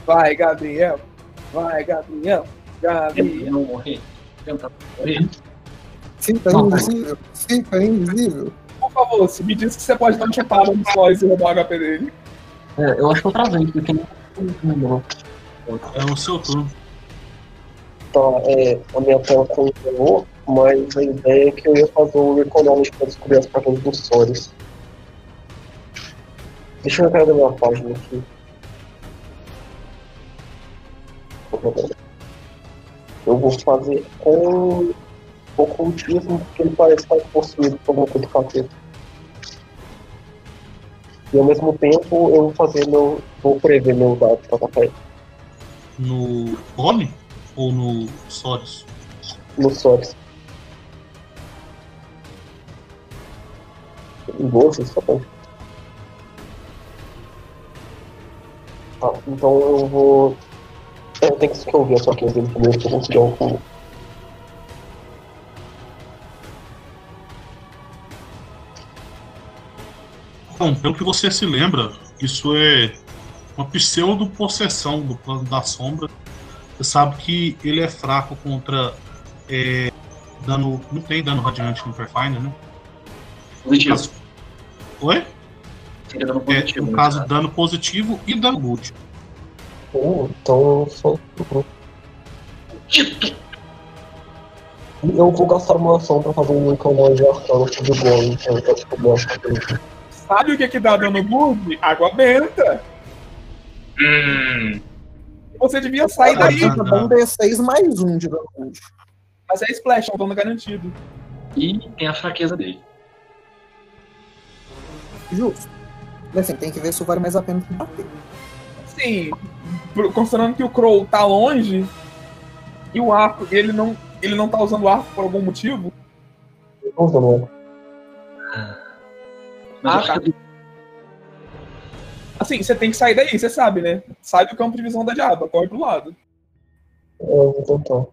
Vai, Gabriel. Vai, Gabriel. Gabriel. não morrer. Tenta não morrer. Fica invisível, fica invisível. Por favor, se me diz que você pode dar um chupada no Solis e roubar o HP dele. É, eu acho que eu travei, porque não. É o seu turno. Tá, é, a minha tela congelou, mas a ideia é que eu ia fazer o Economics pra descobrir as páginas dos Solis. Deixa eu entrar na minha página aqui. Eu vou fazer com ocultismo, porque ele parece estar possuído por alguma coisa capeta. E ao mesmo tempo eu vou fazer meu. vou prever meu dado pra atacar No Golem ou no Sorius? no. Em bolsa, tá bom. Tá, então eu vou. Eu tenho que ouvir a sua dele primeiro pra eu conseguir um. Bom, pelo que você se lembra, isso é uma pseudo-possessão do plano da sombra. Você sabe que ele é fraco contra é, dano. Não tem dano radiante no Perfiner, né? Positivo. Caso- Oi? Seria dano É, positivo. no né, caso, cara? dano positivo e dano múltiplo. Oh, então eu sou. Eu vou gastar uma ação pra fazer um canal de arcano o Golem, então eu essa coisa. Sabe o que que dá dano bug? Água benta. Hum. Você devia sair Aí daí. dá um D6 mais um de. Mas é splash, é um dano garantido. E tem a fraqueza dele. Justo. Mas assim, tem que ver se vale mais a pena que bater. Sim, considerando que o Crow tá longe e o arco, ele não, ele não tá usando o arco por algum motivo. Tô usando Mas Ah, acho tá. que Assim, você tem que sair daí, você sabe, né? Sai do campo de visão da diaba, corre pro lado. É, eu vou tentar.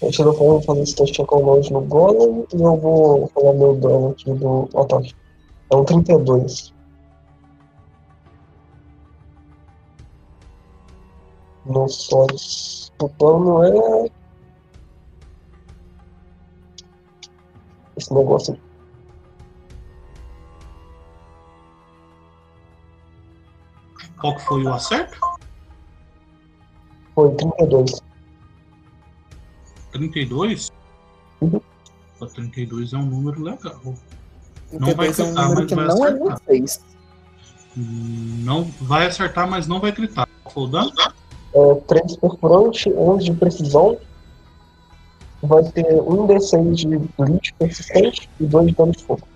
Eu tiro vou fazer esse teste com longe no Golem e eu vou falar meu dano aqui do ataque. É um 32. No sóis. O dano é. Esse negócio aqui. Qual que foi o acerto? Foi 32. 32? Uhum. Pô, 32 é um número legal. Não vai 32 é um mas que vai não é acertar. 26. Hum, Não vai acertar, mas não vai gritar. Qual foi o dano? É, 3 perfurante, 11 de precisão. Vai ter 1 D6 de bleach persistente e 2 de dano de fogo.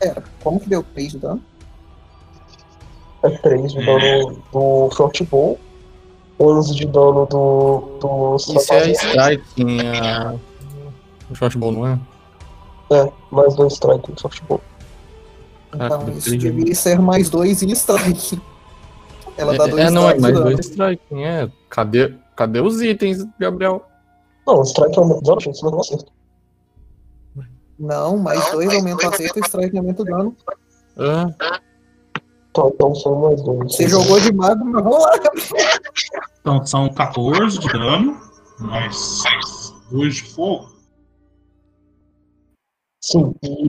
Pera, como que deu 3 de dano? É 3 de dano do shortbow, 11 de dano do. do Isso é Strike, a... o shortball, não é? É, mais 2 strike do softball. Caraca, Então, isso entendi. devia ser mais 2 e strike. Ela dá 2 É, é, não, é mais dano. dois strike, é. Cadê, cadê os itens, Gabriel? Não, strike é um dano, gente, isso não é um acerto. Não, mais 2 aumenta o acerto e strike aumenta o dano. Ah, Tá, então são mais 2. Você jogou de mago, mas vamos lá. Então são 14 de dano, mais 2 de fogo. Sim, e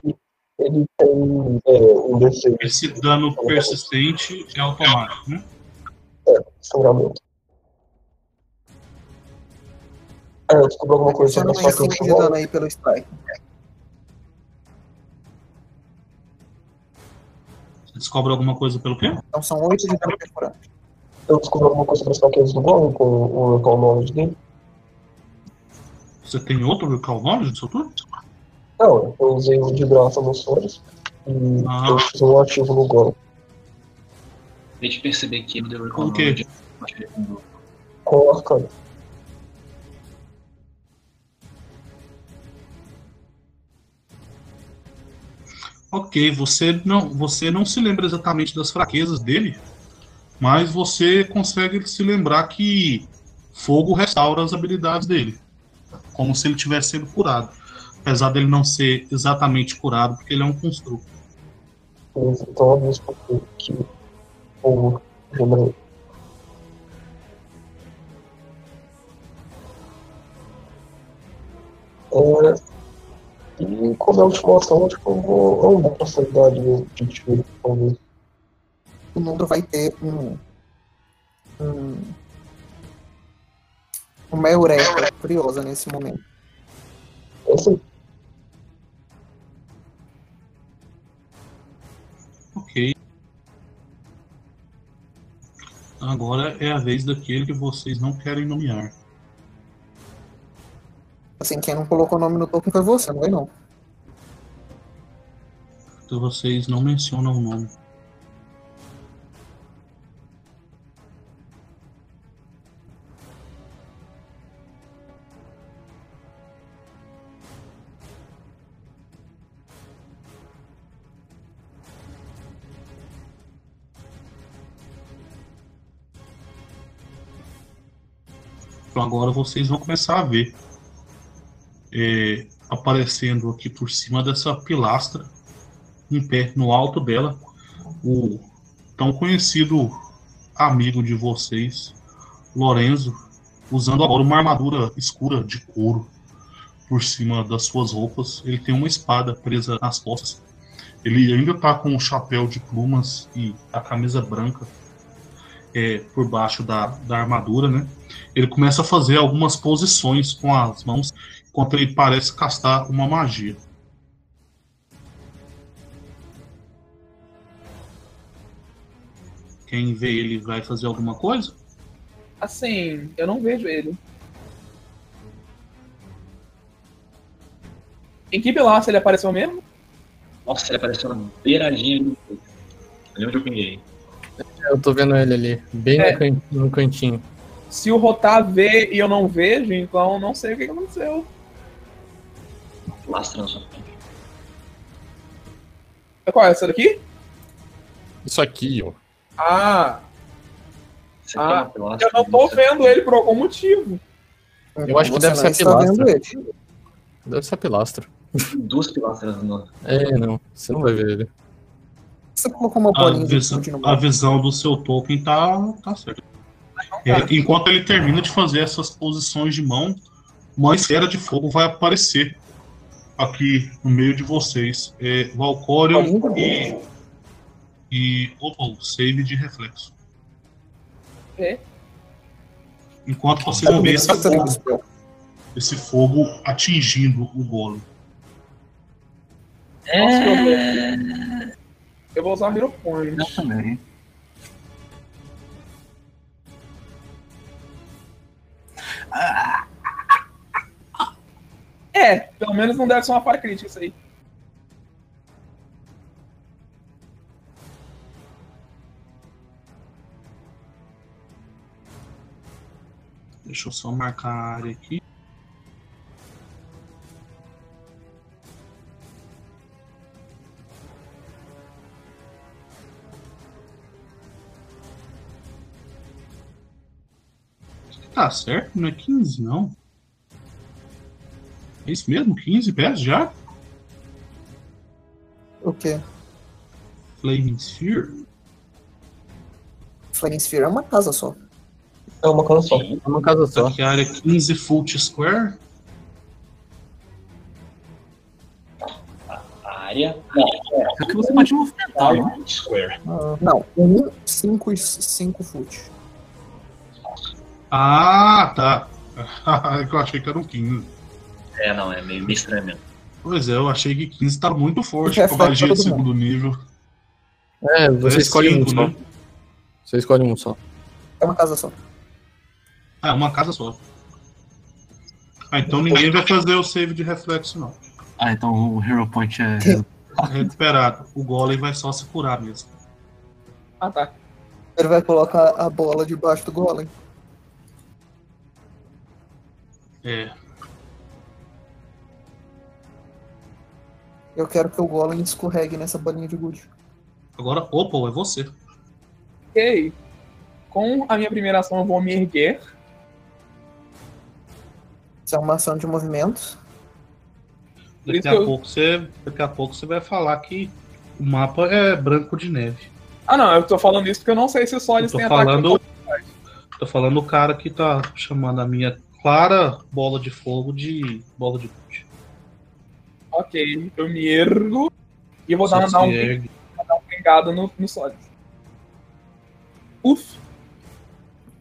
ele tem é, um D6 Esse dano persistente é automático, né? de sangramento. É, eu descobri alguma coisa sobre mais as facas 5 de de bola. dano aí pelo strike. Você descobre alguma coisa pelo quê? Então são 8 de dano perfurante. Eu descobri alguma coisa sobre as fraquezas do Golem com o Recall Knowledge dele. Você tem outro recall knowledge no seu turno? Não, eu usei o de graça nos Sores. E Ah. eu fiz um ativo no Golem. Acabei de perceber que no The Recall? Knowledge. Com o Arcano. Ok, você não, você não se lembra exatamente das fraquezas dele, mas você consegue se lembrar que fogo restaura as habilidades dele, como se ele tivesse sendo curado, apesar dele não ser exatamente curado, porque ele é um construto. Então, a mesma coisa que o lembrei. É, e como é a última ação, acho que eu vou andar pra cidade mesmo, de tiro, talvez. O Nundro vai ter um. um uma eureka curiosa nesse momento. É assim, Ok. Agora é a vez daquele que vocês não querem nomear. Assim, quem não colocou o nome no token foi você, não foi não. Então vocês não mencionam o nome. Então agora vocês vão começar a ver é, aparecendo aqui por cima dessa pilastra, em pé, no alto dela, o tão conhecido amigo de vocês, Lorenzo, usando agora uma armadura escura de couro por cima das suas roupas. Ele tem uma espada presa nas costas. Ele ainda tá com o chapéu de plumas e a camisa branca é, por baixo da, da armadura, né? Ele começa a fazer algumas posições com as mãos enquanto ele parece castar uma magia. Quem vê ele vai fazer alguma coisa? Assim, eu não vejo ele. Em que pilastra ele apareceu mesmo? Nossa, ele apareceu na beiradinha do. Ali onde eu pinguei. Eu tô vendo ele ali, bem É. no, can- no cantinho. Se o Rotar vê e eu não vejo, então não sei o que aconteceu. Lastra na sua frente. Qual é essa daqui? Isso aqui, ó. Ah, Você Ah, pilastra, eu não tô vendo ele por algum motivo. Eu acho que deve ser não a está pilastra. vendo ele. Deve ser a pilastra. Duas pilastras no. É, não. Você não vai ver ele. Você colocou uma A, bolinha de visão, no a visão do seu token tá, tá certa. É, enquanto ele termina de fazer essas posições de mão, uma esfera de fogo vai aparecer aqui no meio de vocês. É, Valcorion e. E. Opa, o save de reflexo. É. Enquanto vocês vão ver esse Você tem fogo, esse fogo atingindo o golem. Nossa, eu vou- usar Hero Point. Eu também. É, pelo menos não deve ser uma falha crítica isso aí. Deixa eu só marcar a área aqui. Tá certo, não é 15 não. É isso mesmo? 15 pés já? O quê? Flaming Sphere? Flaming Sphere é uma casa só. é uma casa só. É uma casa só. Aqui a área 15 foot square. A área. Não, é. Só que você pode movimentar o square. Não, 1, 5 e 5 foot. Ah, tá. [LAUGHS] eu achei que era um 15. É, não, é meio, meio estranho mesmo. Pois é, eu achei que 15 tá muito forte pra magia de segundo nível. É, você É escolhe um cinco, só. né? Você escolhe um só. É uma casa só. Ah, é uma casa só. Ah, então ninguém vai fazer o save de reflexo, não. Ah, então o Hero Point é [LAUGHS] recuperado. O Golem vai só se curar mesmo. Ah, tá. Ele vai colocar a bola debaixo do golem. É. Eu quero que o golem escorregue nessa bolinha de gude. Agora, opa, é você. Ok. Com a minha primeira ação, eu vou me erguer. Isso é uma ação de movimento. Por Daqui a, eu- pouco você, daqui a pouco você vai falar que o mapa é branco de neve. Ah, não, eu tô falando isso porque eu não sei se o Eu Solis tô tem ataque. falando. Tô falando o cara que tá chamando a minha clara bola de fogo de bola de gude. Ok, eu me ergo e vou dar, dar um, ergue. dar um pingado no, no Solis. Uf,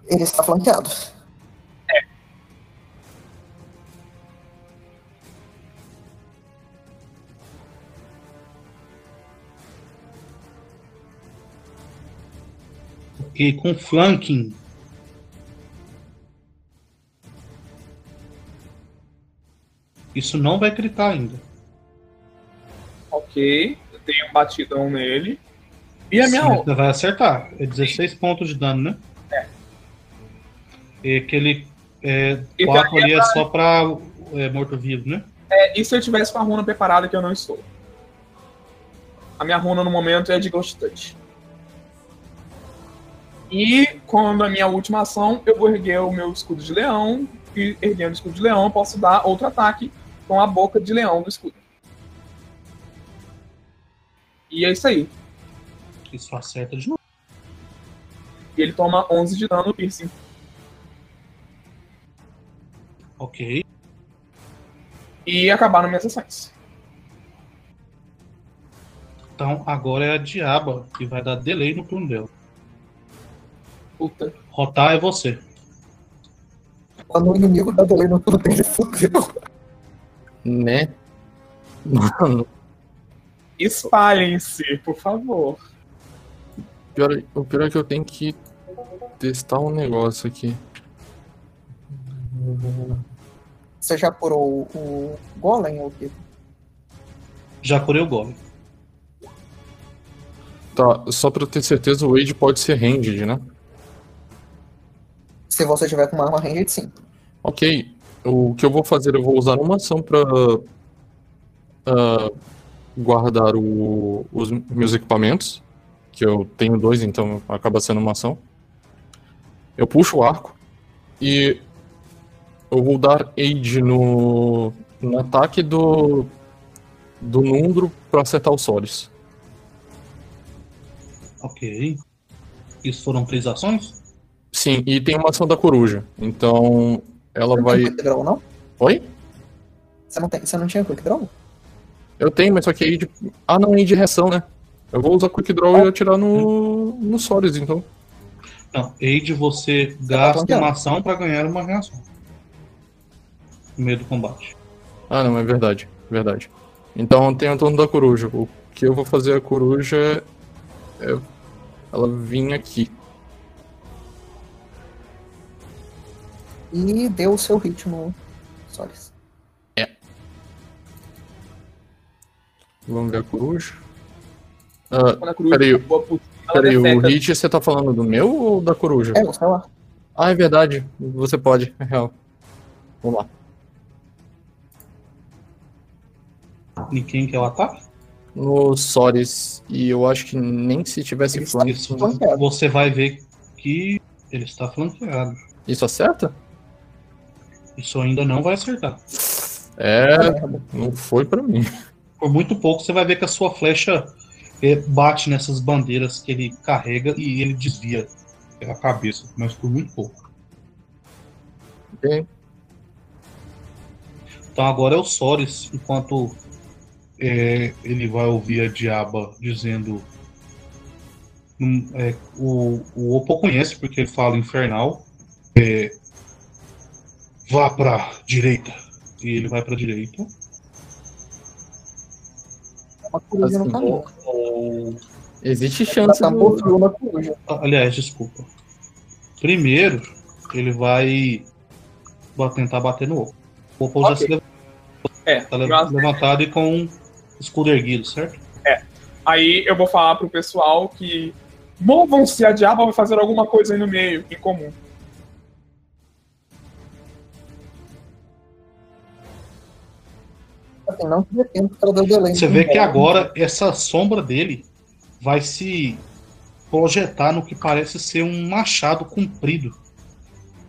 Ele está flanqueado. E com flanking. Isso não vai gritar ainda. ok. Eu tenho um batidão nele. E a minha Sim, outra? Vai acertar. É 16 pontos de dano, né? É. E aquele é, E 4 daí ali é pra- só pra é, morto-vivo, né? É, e se eu tivesse com a runa preparada que eu não estou? A minha runa no momento é de Ghost Touch. E quando a minha última ação, eu vou erguer o meu escudo de leão. E erguendo o escudo de leão, eu posso dar outro ataque com a boca de leão do escudo. E é isso aí. Isso acerta de novo. E ele toma 11 de dano piercing. Ok. E acabaram minhas ações. Então agora é a diaba que vai dar delay no turno dela. Puta. Rotar é você. Quando o inimigo dá delay no turno dele, fudeu. Né? Mano, Espalhem-se, por favor. pior, é- o pior é que eu tenho que testar um negócio aqui. Você já curou o golem ou o quê? Já curei o golem. Tá, só pra eu ter certeza, o Wade pode ser ranged, né? Se você tiver com uma arma ranged, sim. Ok. O que eu vou fazer, eu vou usar uma ação pra ah, guardar o- os meus equipamentos. Que eu tenho dois, então acaba sendo uma ação. Eu puxo o arco e eu vou dar aid no, no ataque do, do Nundro pra acertar o Solis. Ok. Isso foram três ações? Sim, e tem uma ação da coruja. Então ela Você não vai. tem quick draw, não? Oi? Você não, tem, você não tinha quick draw? Eu tenho, mas só que aí de. Ah, não, aí de reação, né? Eu vou usar Quick Draw e atirar no, no Solis, então. Não. Aid você gasta flanqueando. uma ação pra ganhar uma reação. No meio do combate. Ah, não, é verdade. Verdade. Então tem o turno da coruja. O que eu vou fazer a coruja é. Ela vir aqui. E deu o seu hit no Solis. Vamos ver a coruja. Ah, Peraí, ela peraí, o hit você tá falando do meu ou da coruja? É, seu arco. Ah, é verdade. Você pode, é real. Vamos lá. E quem que é o ataque? No Solis. E eu acho que nem se tivesse flanqueado. Você vai ver que ele está flanqueado. Isso acerta? Isso ainda não vai acertar. É, não foi pra mim. Por muito pouco você vai ver que a sua flecha eh, bate nessas bandeiras que ele carrega e ele desvia pela cabeça, mas por muito pouco. Ok. Então agora é o Soris, enquanto eh, ele vai ouvir a diaba dizendo. Hum, é, o, o Oppo conhece porque ele fala infernal. É, vá pra direita. E ele vai pra direita. Uma coruja no Assim, caminho. Ou Existe chance do... na coruja. Ah, Aliás, desculpa. Primeiro, ele vai tentar bater no Oppo. O Oppo já Ok. se levanta, É, tá levantado e com escudo erguido, certo? Aí eu vou falar pro pessoal que movam-se, a diaba vai fazer alguma coisa aí no meio, em comum. Assim, não tive tempo para dar. Você vê que agora essa sombra dele vai se projetar no que parece ser um machado comprido.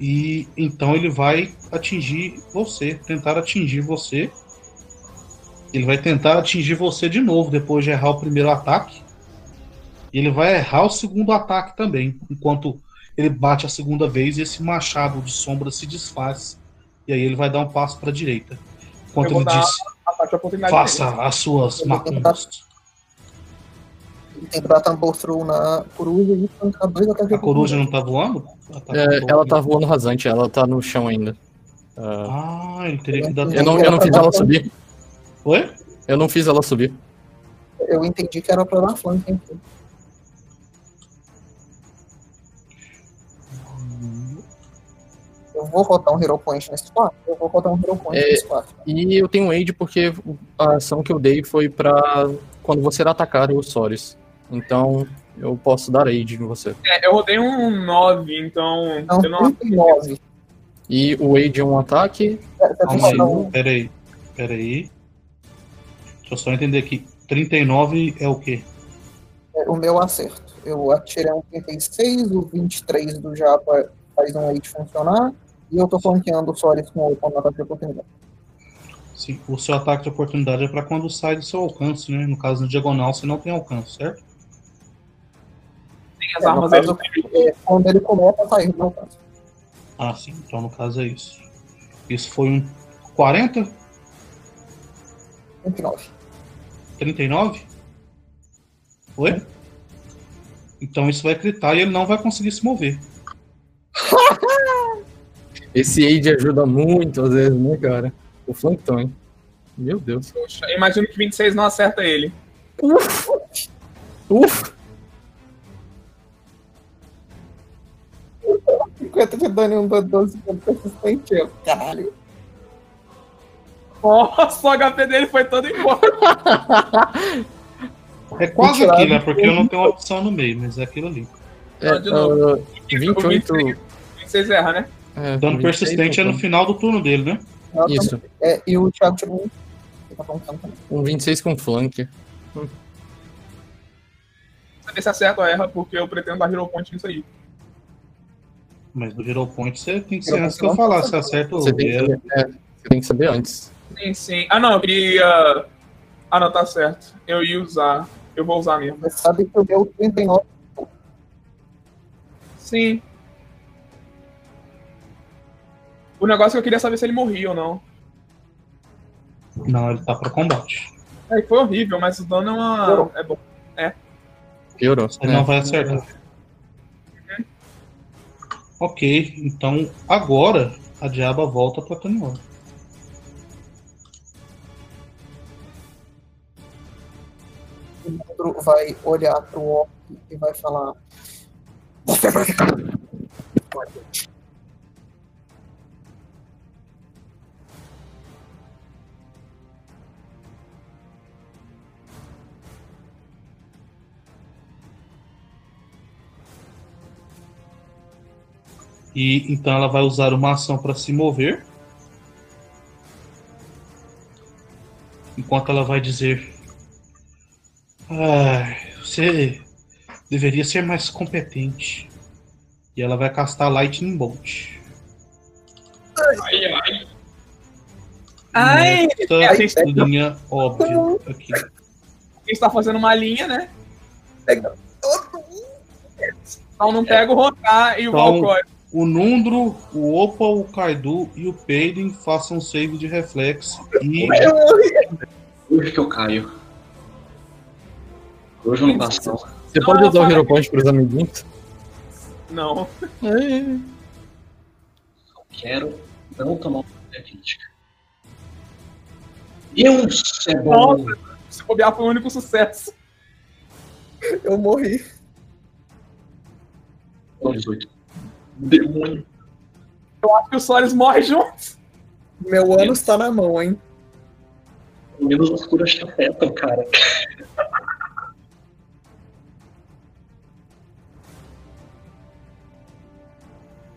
E então ele vai atingir você, tentar atingir você. Ele vai tentar atingir você de novo depois de errar o primeiro ataque. E ele vai errar o segundo ataque também, enquanto ele bate a segunda vez e esse machado de sombra se desfaz. E aí ele vai dar um passo para a direita. Enquanto ele de oportunidade. Faça as suas tentar- macumbas. Ele tem que dar tambor through na coruja e tancar dois ataques A coruja não tá voando? Ela tá, É, ela tá voando rasante, ela tá no chão ainda. Ah, Ah, ele teria que dar. eu, não, eu não fiz ela subir. Oi? Eu não fiz ela subir. Eu entendi que era pra dar flank, hein? Eu vou rotar um Hero Point nesse quarto? Eu vou rotar um Hero Point É, nesse quarto. E eu tenho aid porque a ação que eu dei foi pra quando você atacar os Sores. Então eu posso dar aid em você. É, eu rodei um 9, então. Então, eu não... 39. E o aid é um ataque. Que Calma um. peraí. Peraí. Deixa eu só entender aqui. 39 é o quê? é, o meu acerto. Eu atirei um 36, o 23 do Japa faz um 8 funcionar, e eu tô flanqueando o Solis com o ataque de oportunidade. Sim, o seu ataque de oportunidade é pra quando sai do seu alcance, né? No caso, no diagonal, você não tem alcance, certo? Tem as É, armas caso, dele. é, quando ele começa a sair do alcance. Ah, sim. Então, no caso, é isso. Isso foi um 40? 29. 39? Oi? Então isso vai gritar e ele não vai conseguir se mover. [LAUGHS] Esse aid ajuda muito às vezes, né, cara? O Flankton, hein? Meu Deus. Poxa, imagino que 26 não acerta ele. Uf! 50 de dano e um dano 12 de persistente. eu, Caralho. Nossa, o HP dele foi todo embora. [LAUGHS] É quase aquilo, é do porque eu não tenho opção no meio, mas é aquilo ali. É, de novo. ah, 28. 26 erra, né? É, Dano 26 persistente é no final do turno dele, né? Isso. É, e o Thiago tirou um. Um 26 com flank. Saber se acerta ou erra, porque eu pretendo dar Hero Point nisso aí. Mas do Hero Point você tem que ser antes que eu falar, se acerta ou Você tem, que erra. saber, é, você tem que saber antes. Sim, sim. Ah, não, eu queria. Ah, não, tá certo. Eu ia usar. Eu vou usar mesmo. Você sabe que o meu 39 Sim. O negócio é que eu queria saber se ele morria ou não. Não, ele tá pra combate. É, foi horrível, mas o dano é uma. É bom. Piorou. Ele É. não vai acertar. Ok, então agora a diaba volta pra Taniora. o Leandro vai olhar pro orc e vai falar. Você vai ficar. E então ela vai usar uma ação para se mover. Enquanto ela vai dizer: "Ai, você deveria ser mais competente. E ela vai castar Lightning Bolt. Ai, ai. Ai! Nessa ai. linha óbvia aqui. Quem está fazendo uma linha, né? Pega. Então não pega o Rotar e o Então-. O Nundro, o Opa, o Kaidu e o Peiden façam save de reflexo. E Hoje que eu caio. Hoje eu não passo, não. Você Não, pode eu usar o Hero Point pros amiguinhos? Não. Só quero não tomar uma crítica. Deus é bom. Nossa. Se bobear foi o único sucesso. Eu morri. Não, 18. Demônio. Eu acho que o Solis morre junto. Meu ânus tá na mão, hein? Pelo menos as curas te afetam, cara. [LAUGHS]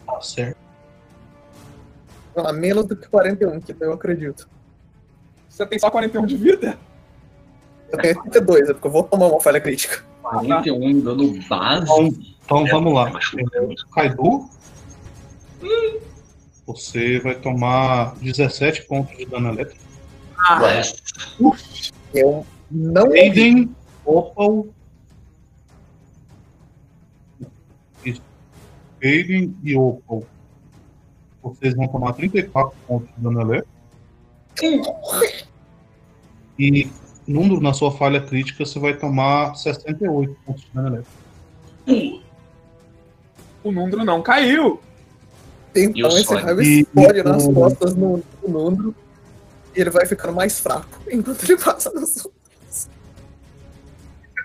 Tá certo. Ah, menos do que 41, que eu acredito. Você tem só 41 de vida? Eu tenho 32, é porque eu vou tomar uma falha crítica. 41 dano base. Então, então É, vamos lá. machuca muito. Kaido, você vai tomar 17 pontos de dano elétrico. Ué, Eu não Aiden, Opal. Isso. Aiden e Opal. Vocês vão tomar 34 pontos de dano elétrico. E Nundo, na sua falha crítica, você vai tomar 68 pontos de dano elétrico. O Nundro não caiu. E Então esse raio E- explode e nas costas do, Nundro e ele vai ficando mais fraco [LAUGHS] enquanto ele passa nos Você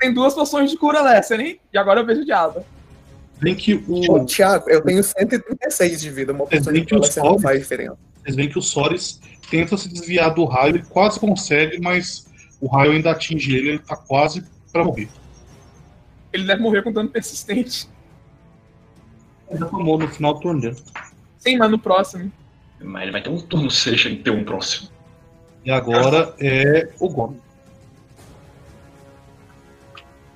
tem duas poções de cura, Lesser, hein? E agora eu vejo o diabo. Vem que Ô, o, Thiago, eu tenho 136 de vida, uma bem de que o você não faz diferença. vocês veem que o Soris tenta se desviar do raio, ele quase consegue, mas o raio ainda atinge ele, ele tá quase pra morrer. Ele deve morrer com dano persistente. Ainda tomou no final do turno dele. Sim, mas no próximo. Mas ele vai ter um turno se ele ter um próximo. E agora é o Goblin.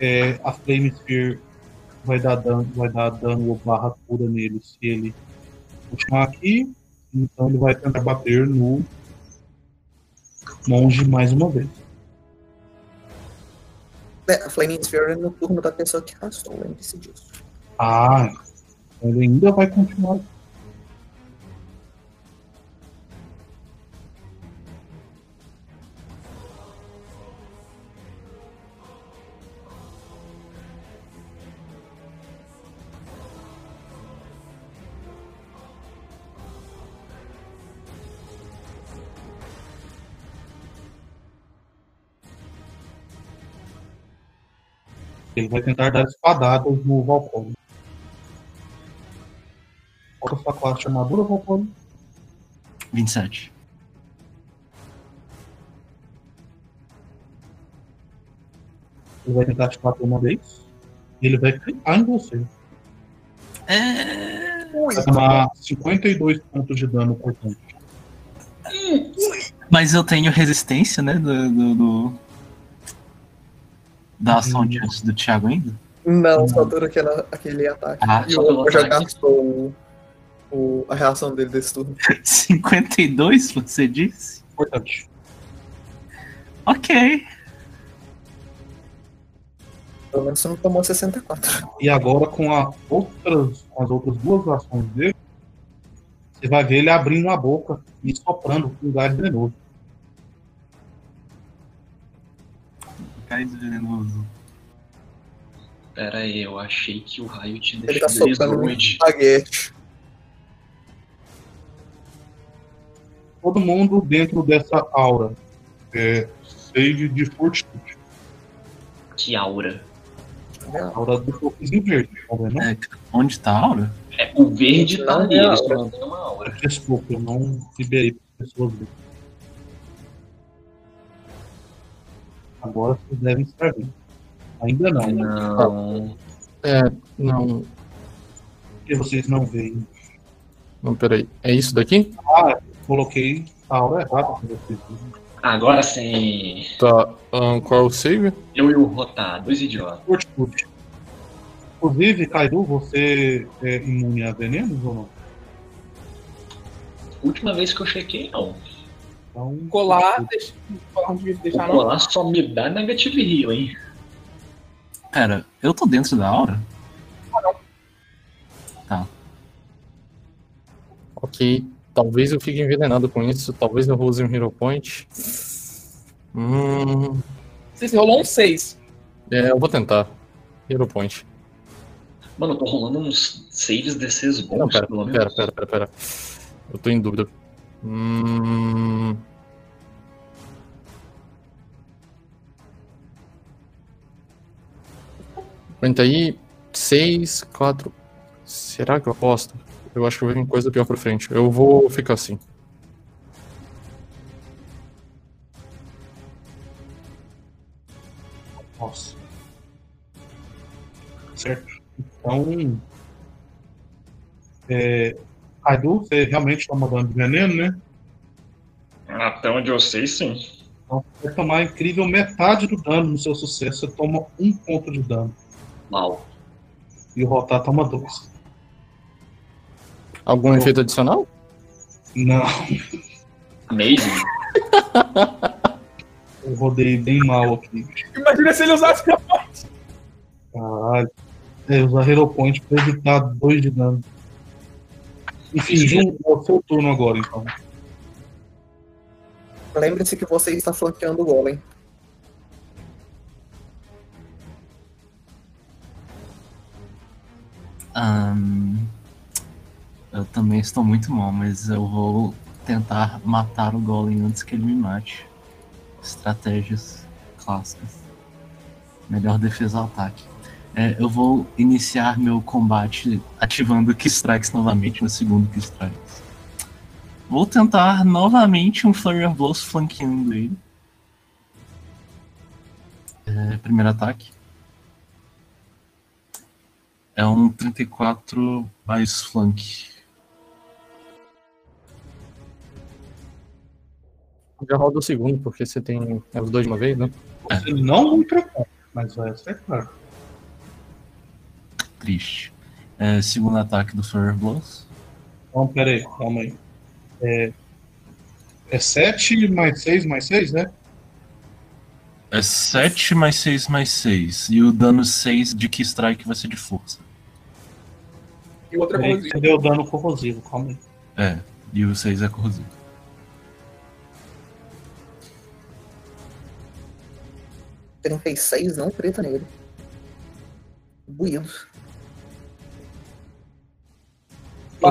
É, a Flame Spear vai dar dano, vai dar dano ou barra cura nele se ele continuar aqui. Então ele vai tentar bater no monge mais uma vez. É, Flaming Sphere é no turno da pessoa que castou, lembre-se disso. Ah, ele ainda vai continuar. Ele vai tentar dar espadadas no Valkyrie. Qual é a sua classe de armadura, Valkyrie? 27. Ele vai tentar te bater uma vez. E ele vai clicar em você. É... Vai tomar 52 pontos de dano, portanto. Mas eu tenho resistência, né? Do, do- do- Da ação de, do Thiago ainda? Não, só dura aquela, aquele ataque. Ah, e o já gastou o, o- a reação dele desse turno. [LAUGHS] 52, você disse? Importante. Ok. Pelo menos você não tomou 64. E agora com, a outras, com as outras duas ações dele, você vai ver ele abrindo a boca e soprando com gás venenoso. Gás venenoso. Pera aí, eu achei que o raio tinha Ele tá deixado ele soprando um longe. espaguete. Todo mundo dentro dessa aura. É, save de fortitude. Que aura. A aura do fogozinho verde, tá vendo? É, onde tá a aura? É, o verde tá ali, é eles não uma aura. Desculpa, eu não liberei para pessoas verem. Agora vocês devem estar vendo. Ainda não, né? Não. É, não. Porque vocês não veem. Não, peraí. É isso daqui? Ah, coloquei a aura errada para vocês. Agora sim. Tá. ahn, qual é o save? Eu e o Rotar, dois idiotas. Fortitude. Inclusive, Kaido, você é imune a venenos ou não? Última vez que eu chequei, não. Então, Colar, deixa, colar não deixar, não. colar só me dá negative heal, hein? Pera, eu tô dentro da aura? Ok. Talvez eu fique envenenado com isso. Talvez eu use um Hero Point. Hum. Você rolou um 6. É, eu vou tentar. Hero Point. Mano, eu tô rolando uns saves DCs bons, Não, pera, pelo pera, menos. pera, pera, pera. Eu tô em dúvida. Hum... Aguenta aí. 6, 4. Será que eu aposto? Eu acho que vir coisa pior pra frente. Eu vou ficar assim. Nossa. Certo. Então. É, Raidu, você realmente toma dano de veneno, né? Até onde eu sei, sim. Então, você vai tomar incrível metade do dano no seu sucesso. Você toma um ponto de dano. Mal. E o Rotar toma dois. Algum efeito adicional? Não, Amazing. [LAUGHS] eu rodei bem mal aqui. Imagina se ele usasse Hero Point. Caralho. É, usar Hero Point pra evitar dois de dano. Enfim, Jun, é o seu turno agora, então. Lembre-se que você está flanqueando o Golem. Ahn, eu também estou muito mal, mas eu vou tentar matar o Golem antes que ele me mate. Estratégias clássicas. Melhor defesa ao ataque. É, eu vou iniciar meu combate ativando o Key Strikes novamente no segundo Key Strikes. Vou tentar novamente um Flurry of Blows flanqueando ele. É, primeiro ataque. É um 34 mais flank. Já roda o segundo, porque você tem é os dois de uma vez, né? Você não preocupa, mas vai acertar. Triste. É, segundo ataque do of Blows. Então, pera aí, calma aí. É, é 7 mais 6 mais 6, né? É 7 mais 6 mais 6. E o dano 6 de Key Strike vai ser de força. E outra Peraí, coisa. Você deu dano corrosivo, calma aí. É, e o 6 é corrosivo. Ele fez seis, não treta nele. Buído.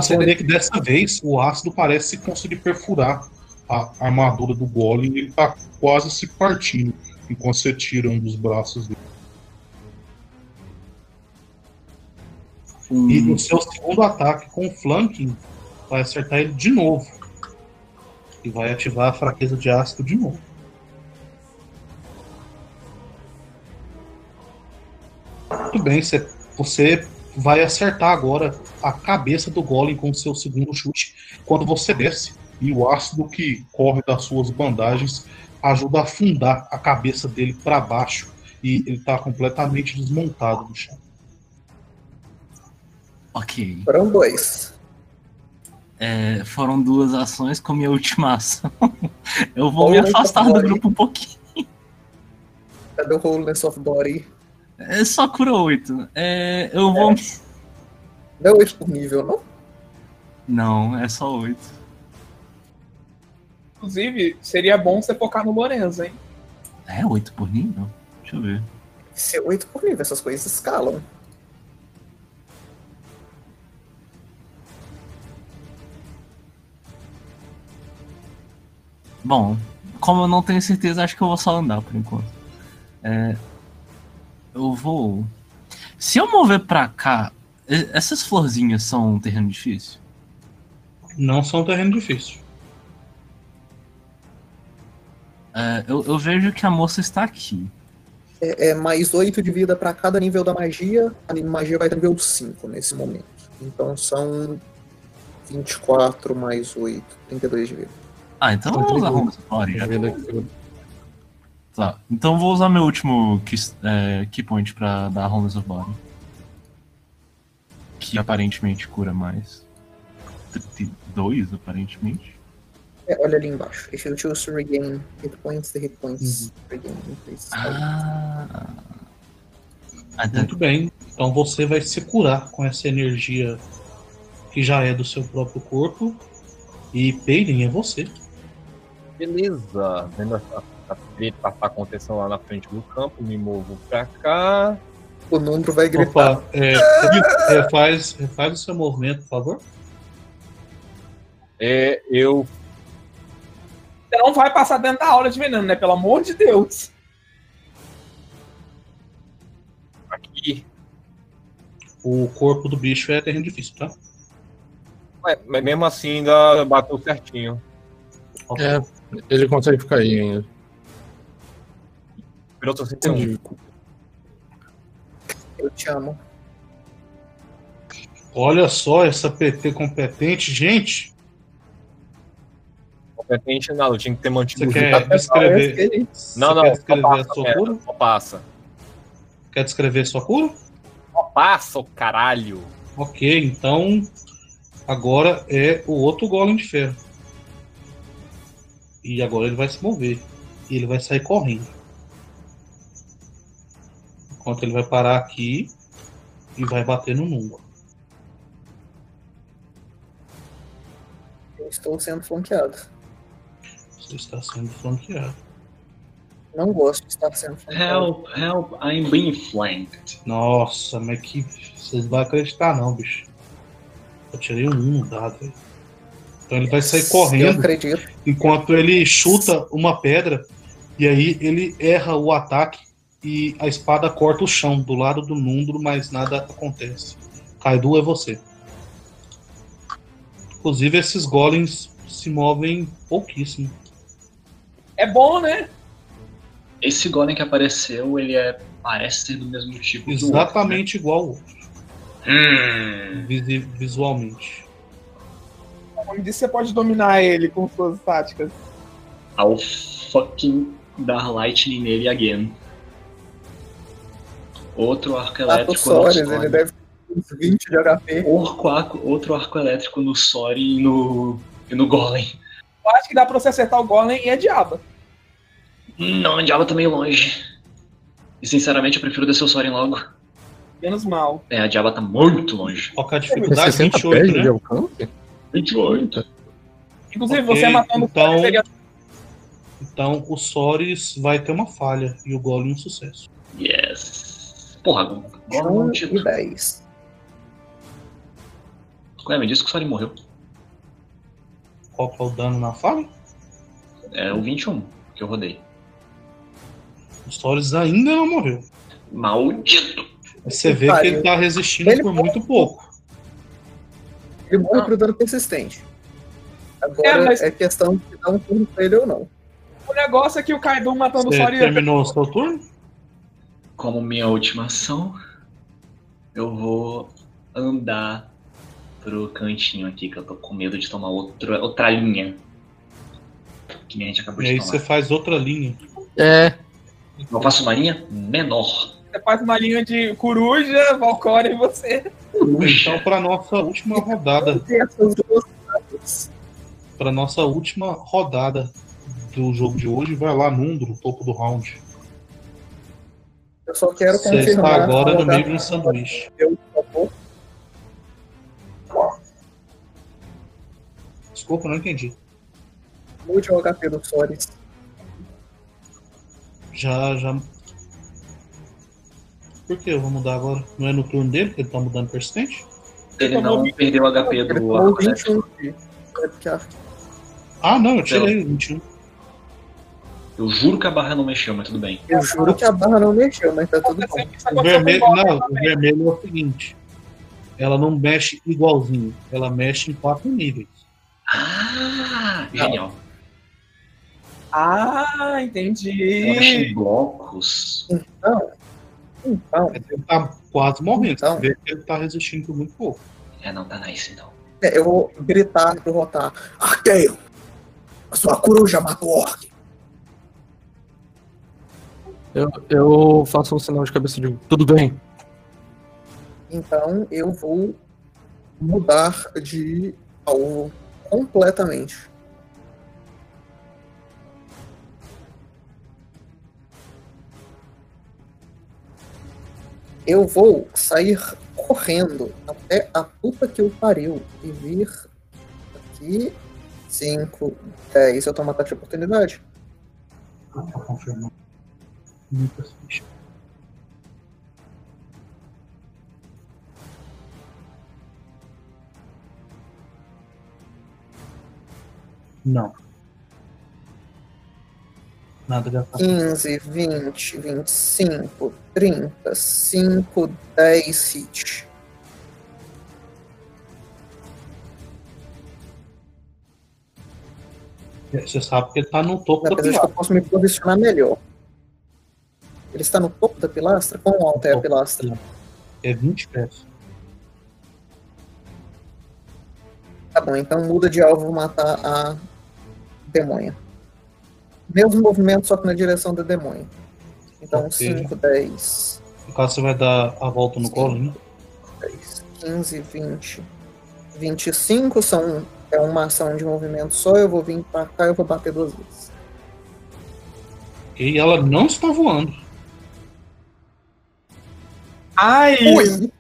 Você vê que dessa vez o ácido parece conseguir perfurar a armadura do golem e ele tá quase se partindo enquanto você tira um dos braços dele. Um, E no seu segundo ataque com o flanking, vai acertar ele de novo. E vai ativar a fraqueza de ácido de novo. Muito bem, você, você vai acertar agora a cabeça do golem com o seu segundo chute. Quando você desce, e o ácido que corre das suas bandagens ajuda a afundar a cabeça dele para baixo. E ele está completamente desmontado no chão. ok. Foram dois. É, foram duas ações com minha última ação. [LAUGHS] Eu vou me afastar do grupo um pouquinho. Cadê o Wholeness of Body? É só cura 8. É, eu vou. Não é 8 por nível, não? Não, é só 8. Inclusive, seria bom você focar no Lorenzo, hein? É 8 por nível? Deixa eu ver. Se é 8 por nível, essas coisas escalam. Bom, como eu não tenho certeza, acho que eu vou só andar por enquanto. É, eu vou. Se eu mover pra cá, essas florzinhas são um terreno difícil? Não são terreno difícil. É, eu, eu vejo que a moça está aqui. É, é mais 8 de vida pra cada nível da magia. A magia vai ter nível 5 nesse momento. Então são 24 mais 8, 32 de vida. Ah, então usar Homes of Body, já. Tá, então vou usar meu último key, é, key point pra dar Homes of Body. Que aparentemente cura mais. 32, aparentemente. É, olha ali embaixo. If you choose to regain hit points, the hit points regain increase. Ah. Ah, Muito bem. Então você vai se curar com essa energia que já é do seu próprio corpo. E Peyden é você. Beleza. Vendo a, a treta tá acontecendo lá na frente do campo, me movo pra cá. O número vai gritar. Opa, é, [LAUGHS] refaz, refaz o seu movimento, por favor. É, eu. Não vai passar dentro da aula de veneno, né? Pelo amor de Deus. Aqui. O corpo do bicho é terreno difícil, tá? Mas, mas mesmo assim ainda bateu certinho. É, ele consegue ficar aí ainda. Virou 61. Eu te amo. Olha só essa PT competente, gente. Competente nada, eu tinha que ter mantido Você o quer descrever? Não, Você não, quer só descrever passa, a sua cura? Só passa. Quer descrever sua cura? Só passa, o caralho. Ok, então agora é o outro golem de ferro. E agora ele vai se mover. E ele vai sair correndo. Enquanto ele vai parar aqui e vai bater no Nungo. Eu estou sendo flanqueado. Você está sendo flanqueado. Não gosto de estar sendo flanqueado. Help, help, I'm being flanked. Nossa, mas que. Vocês não vão acreditar não, bicho. Eu tirei um 1 no dado, velho. Então ele vai sair Eu correndo acredito. enquanto ele chuta uma pedra e aí ele erra o ataque e a espada corta o chão do lado do Nundro, mas nada acontece. Kaidu é você. Inclusive esses golems se movem pouquíssimo. É bom, né? Esse golem que apareceu, ele é parece ser do mesmo tipo do outro, Exatamente igual ao outro, né? Hum, visualmente. Como disse, você pode dominar ele com suas táticas. I'll fucking dar lightning nele again. Outro arco Tato elétrico no Soares, Sori. ele deve ter uns 20 de HP. Orco, arco- outro arco elétrico no Sori e no, e no Golem. Eu acho que dá pra você acertar o Golem e é diaba. Não, a Diaba tá meio longe. E sinceramente eu prefiro descer o Soren logo. Menos mal. É, a Diaba tá muito longe. Qual que é a dificuldade? 60 28, pés de né? alcance? 28. Inclusive, Ok, você matando então- o Soren seria Então o Soris vai ter uma falha e o Golem um sucesso. Yes. Porra, é um 1 título. e 10. Ué, me disse que o Soren morreu. Qual que é o dano na falha? É o 21 que eu rodei. O Soris ainda não morreu. Maldito! Você vê que ele tá resistindo Ele- por muito pouco. Ele morre Ah. pro dano persistente. Agora É, mas- é questão de dar um turno pra ele ou não. O negócio é que o Kaido matando o Você Soren. terminou o seu turno? Como minha última ação, eu vou andar pro cantinho aqui, que eu tô com medo de tomar outra, outra linha. Que nem a gente acabou E de aí tomar. você faz outra linha. É, Eu faço uma linha menor. Você faz uma linha de coruja, Valkyrie e você. Então, para nossa última rodada, para nossa última rodada do jogo de hoje, vai lá Nundo, no topo do round. Eu só quero Você confirmar. está agora no meio de um sanduíche. Eu, por favor. Desculpa, não entendi. Mude o HP do Soris. Já, já. Por que eu vou mudar agora? Não é no turno dele que ele tá mudando persistente? Ele não perdeu o HP do arco elétrico. 21 de Epic Arc. Ah, não, eu tirei o 21. Eu juro que a barra não mexeu, mas tudo bem. Eu juro que a barra não mexeu, mas tá tudo. Isso O vermelho, não, o vermelho é o seguinte. Ela não mexe igualzinho, ela mexe em quatro níveis. Ah, genial. Ah, Ela mexe entendi. em blocos. Então, então, Ele tá quase morrendo. Então. Você vê que ele tá resistindo por muito pouco. É, não, tá nice então. é, eu vou gritar pro Rotar. Arqueiro! A sua coruja matou o orc. Eu, eu faço um sinal de cabeça de tudo bem. Então eu vou mudar de alvo completamente. Eu vou sair correndo até a puta que eu pariu e vir aqui 5, 10. Eu tomo ataque de oportunidade. Tá confirmando. Não. Nada de ataque. 15, 20, 25, 30, 5, 10 hit. Você sabe que ele tá no topo da eu posso me posicionar melhor. Ele está no topo da pilastra? Quão alta é a pilastra? É 20 pés. Tá bom, então muda de alvo, vou matar a demônia. Mesmo movimento, só que na direção da demônia. Então Ok. 5, 10, No caso, você vai dar a volta no golem. 10, 15, 20, 25 são é uma ação de movimento só. Eu vou vir pra cá e eu vou bater duas vezes. E ela não está voando. Ai! Ui!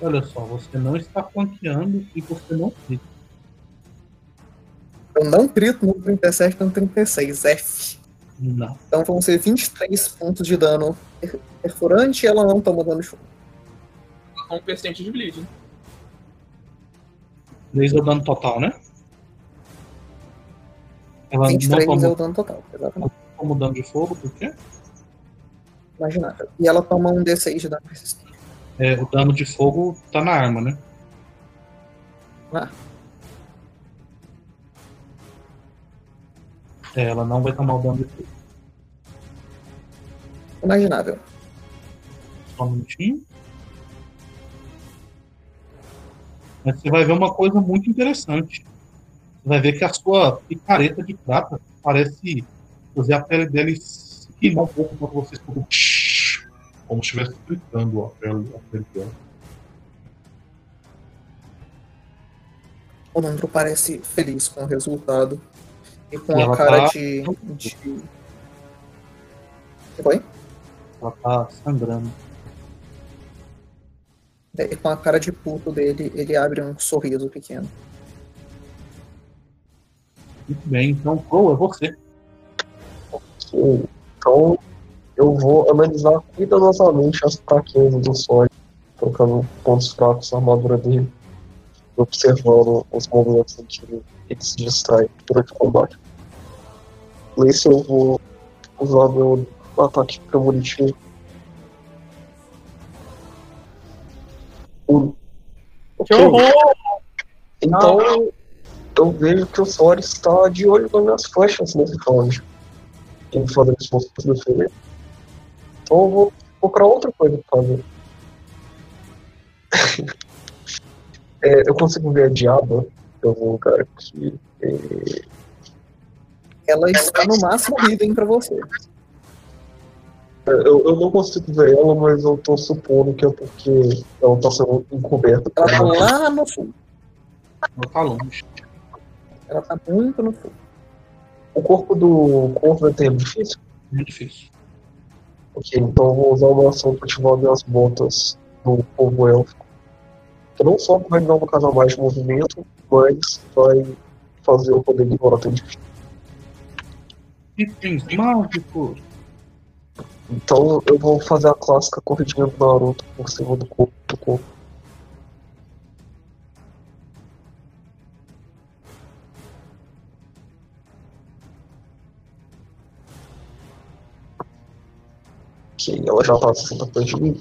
Olha só, você não está flanqueando e você não clica. Eu não grito no 37 no 36, F. Não. Então vão ser 23 pontos de dano per- perfurante e ela não toma dano de fogo. Um persistente de bleed. 3 é o dano total, né? Ela não 23 é o toma, dano total, exatamente. toma dano de fogo, por quê? Imaginável. E ela toma um D6 de dano persistente. É, o dano de fogo tá na arma, né? Ah. É, ela não vai tomar o dano de fogo. Imaginável. Só um minutinho. Mas você vai ver uma coisa muito interessante. Você vai ver que a sua picareta de prata parece fazer a pele dele queimar um pouco quando você escuta um tsh, como se estivesse fritando a pele, a pele dela. O Nandro parece feliz com o resultado. E com E a ela cara tá- de. de... Oi? Ela tá sangrando. E com a cara de puto dele, ele abre um sorriso pequeno. Muito bem, então, Crow, é você. Ok, Então, eu vou analisar cuidadosamente as fraquezas do Sonic, colocando pontos fracos na armadura dele, observando os movimentos em que ele se distrai durante o combate. Nesse eu vou usar meu ataque premonitívo. Um. Que Ok. horror! Então, eu vejo que o Sora está de olho nas minhas flechas nesse round. Ele fazendo esforço para se defender. Então eu vou procurar outra coisa pra fazer. [LAUGHS] É, eu consigo ver a diaba em algum lugar aqui. É, Ela está no máximo hidden pra você. eu, eu não consigo ver ela, mas eu tô supondo que é porque ela tá sendo encoberta. Ela tá lá no sul. Ela tá longe. Ela tá muito no sul. O corpo do é termo difícil? Muito difícil. Ok, então eu vou usar uma ação para ativar minhas botas no povo élfico. Que não só vai me dar uma casa mais de movimento, mas vai fazer eu poder ignorar tudo. Itens mágicos. Então eu vou fazer a clássica corridinha do Naruto por cima do corpo do corpo. Ok, ela já tá 60 pés de mim.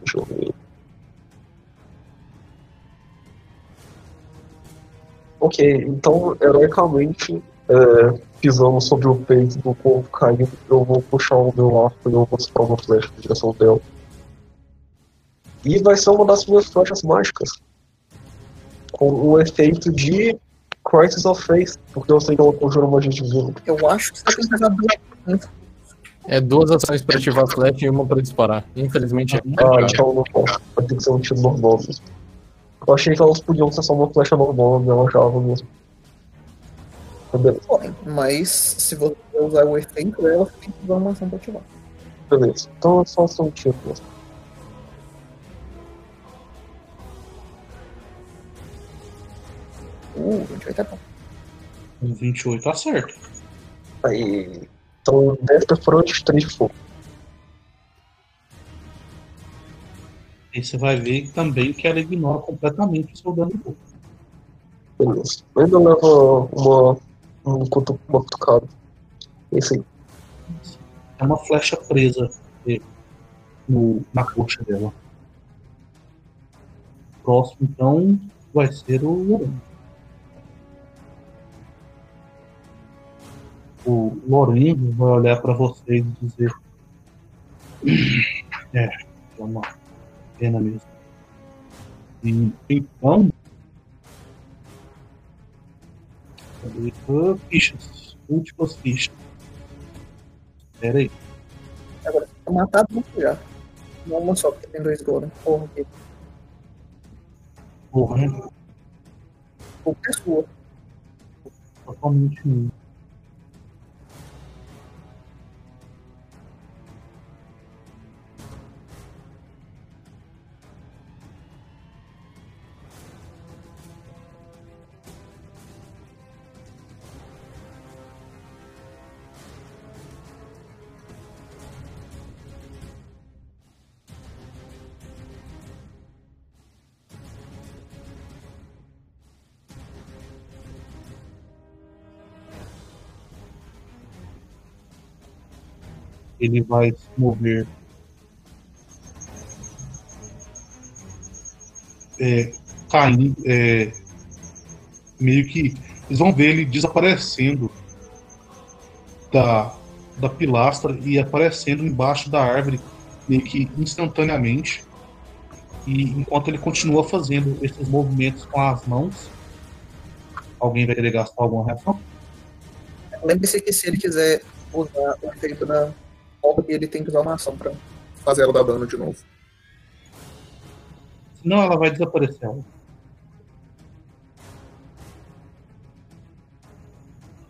Deixa eu ver. Ok, então, heroicamente, é, pisando sobre o peito do corpo caído, eu vou puxar o meu arco e eu vou disparar uma flecha na direção dela. E vai ser uma das minhas flechas mágicas. Com o efeito de Crisis of Faith, porque eu sei que ela conjura magia divina. Eu acho que você tem que usar duas. É duas ações pra ativar a flecha e uma pra disparar. Infelizmente é. Ah, então não. Vai ter que ser um tiro normal mesmo. Eu achei que elas podiam ser só uma flecha normal, né? eu achava mesmo. Mas Beleza, mas se você usar o efeito dela, você tem que usar uma ação pra ativar. beleza. Então é só ser um tiro mesmo. Uh, 28 é bom. Um 28 tá certo. Aí. Então 10 perfurantes, 3 de fogo. E você vai ver também que ela ignora completamente o seu dano de fogo. Beleza. Ainda leva uma. um cutu- uma cutucada. Esse aí. É uma flecha presa eh, no, na coxa dela. Próximo, então, vai ser o Lorenzo. O Lorenzo vai olhar para vocês e dizer: É, é uma pena mesmo. E, então. Ah, Fichas. Últimas fichas. Pera aí. Agora, tá matado muito já. Não uma só, porque tem dois golem. Porra, aqui. Porra, né? Porra é sua. Totalmente um. Ele vai se mover. É, caindo. É, meio que. Eles vão ver ele desaparecendo da, da pilastra e aparecendo embaixo da árvore, meio que instantaneamente. E enquanto ele continua fazendo esses movimentos com as mãos, alguém vai querer gastar alguma reação? Lembre-se que se ele quiser usar o efeito da orbe, ele tem que usar uma ação pra fazer ela dar dano de novo. Senão ela vai desaparecer.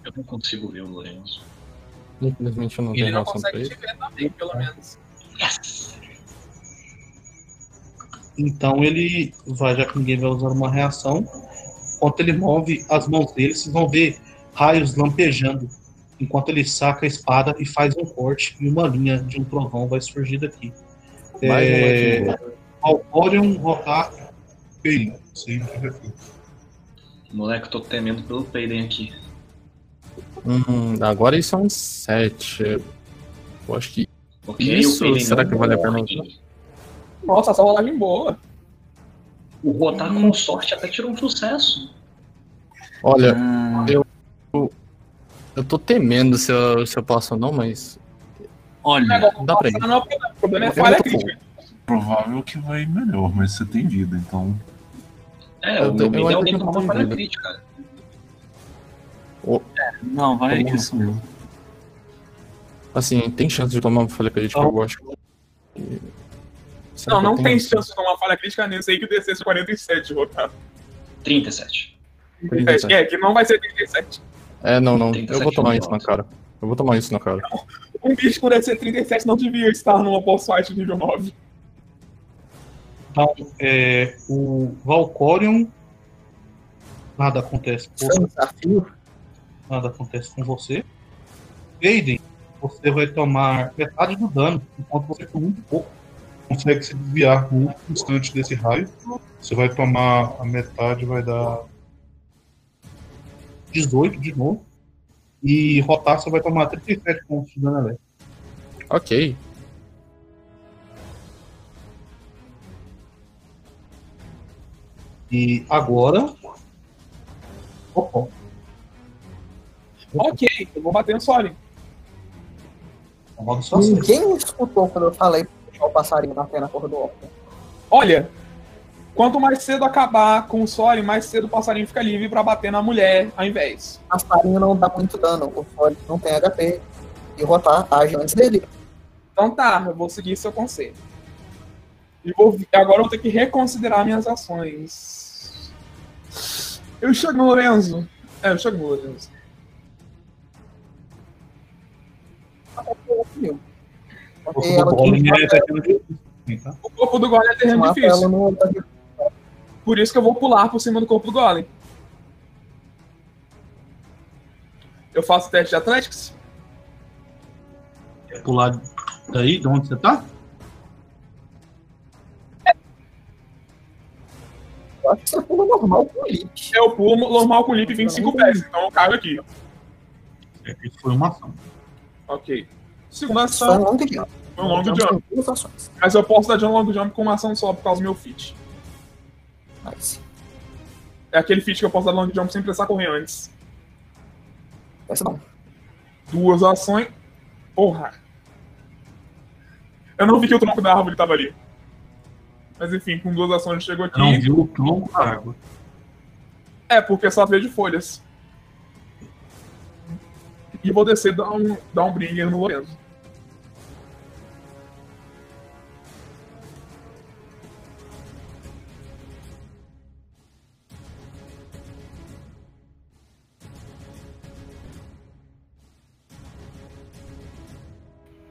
Eu não consigo ver o Lourenço. Infelizmente eu não tenho relação pra ele. te ver também, pelo menos. Então ele vai, já que ninguém vai usar uma reação, enquanto ele move as mãos dele, vocês vão ver raios lampejando. Enquanto ele saca a espada e faz um corte e uma linha de um trovão vai surgir daqui. Mais um É, Lightning Alcorion, Rotar, reflexo. Moleque, eu tô temendo pelo Peiden aqui. Hum, agora isso é um 7. Eu acho que. Ok, o isso, Peiden será que vale a pena? morre. Nossa, essa rolagem boa. O Rotar com sorte até tirou um sucesso. Olha, Ah, eu. Eu tô temendo se eu, se eu passo ou não, mas. olha, Dá pra ir. Não, não, o problema é Eu falha crítica. provável que vai melhor, mas você tem vida, então. É, Eu o tô- eu é alguém tenho tomar uma falha crítica, cara. Não, vai lá. isso mesmo. Assim, tem chance de tomar uma falha crítica, eu acho. Será Não, eu não tenho tem isso? chance de tomar falha crítica nesse aí que descesse 47, Rotar. 37. 37. É, que não vai ser 37. É, não, não. Eu 37 vou tomar isso na cara. Eu vou tomar isso na cara. Um bicho por ser 37 não devia estar numa boss fight nível 9. Então, é, o Valcorion, nada acontece com é um desafio. nada acontece com você. Aiden, você vai tomar metade do dano, enquanto você por muito pouco consegue se desviar no último instante desse raio. Você vai tomar a metade, vai dar 18 de novo. E rotar, você vai tomar 37 pontos de dano elétrico. Ok. E agora. Opa, Ok, eu vou bater no Sorin. Ninguém me escutou quando eu falei pra deixar o passarinho na porra do orbe. Olha, quanto mais cedo acabar com o Sorin, mais cedo o passarinho fica livre pra bater na mulher ao invés. Passarinho não dá muito dano, o Ford não tem HP. E o Rotar age antes dele. Então tá, eu vou seguir seu conselho. E vou, agora eu vou ter que reconsiderar minhas ações. Eu chego no Lorenzo. É, eu chego no Lorenzo. O ela Golem tem é tá? O corpo do Golem é terreno difícil. Por isso que eu vou pular por cima do corpo do Golem. Eu faço teste de Athletics? Quer pular daí, de onde você tá? Eu acho que você pula normal com o Lip. Eu pulo normal com lip 25 pés, então eu caio aqui. Isso foi uma ação. Ok. Segunda Só um ação, long jump. foi um long Jump. Mas eu posso dar de um long jump com uma ação só por causa do meu feat. Nice. É aquele feat que eu posso dar long jump sem precisar correr antes. Essa não. Duas ações. Porra. Eu não vi que o tronco da árvore tava ali. Mas enfim, com duas ações chegou aqui. Não viu o tronco da água. É, porque só veio de folhas. E vou descer e dar um, dar um bringer no Lorenzo.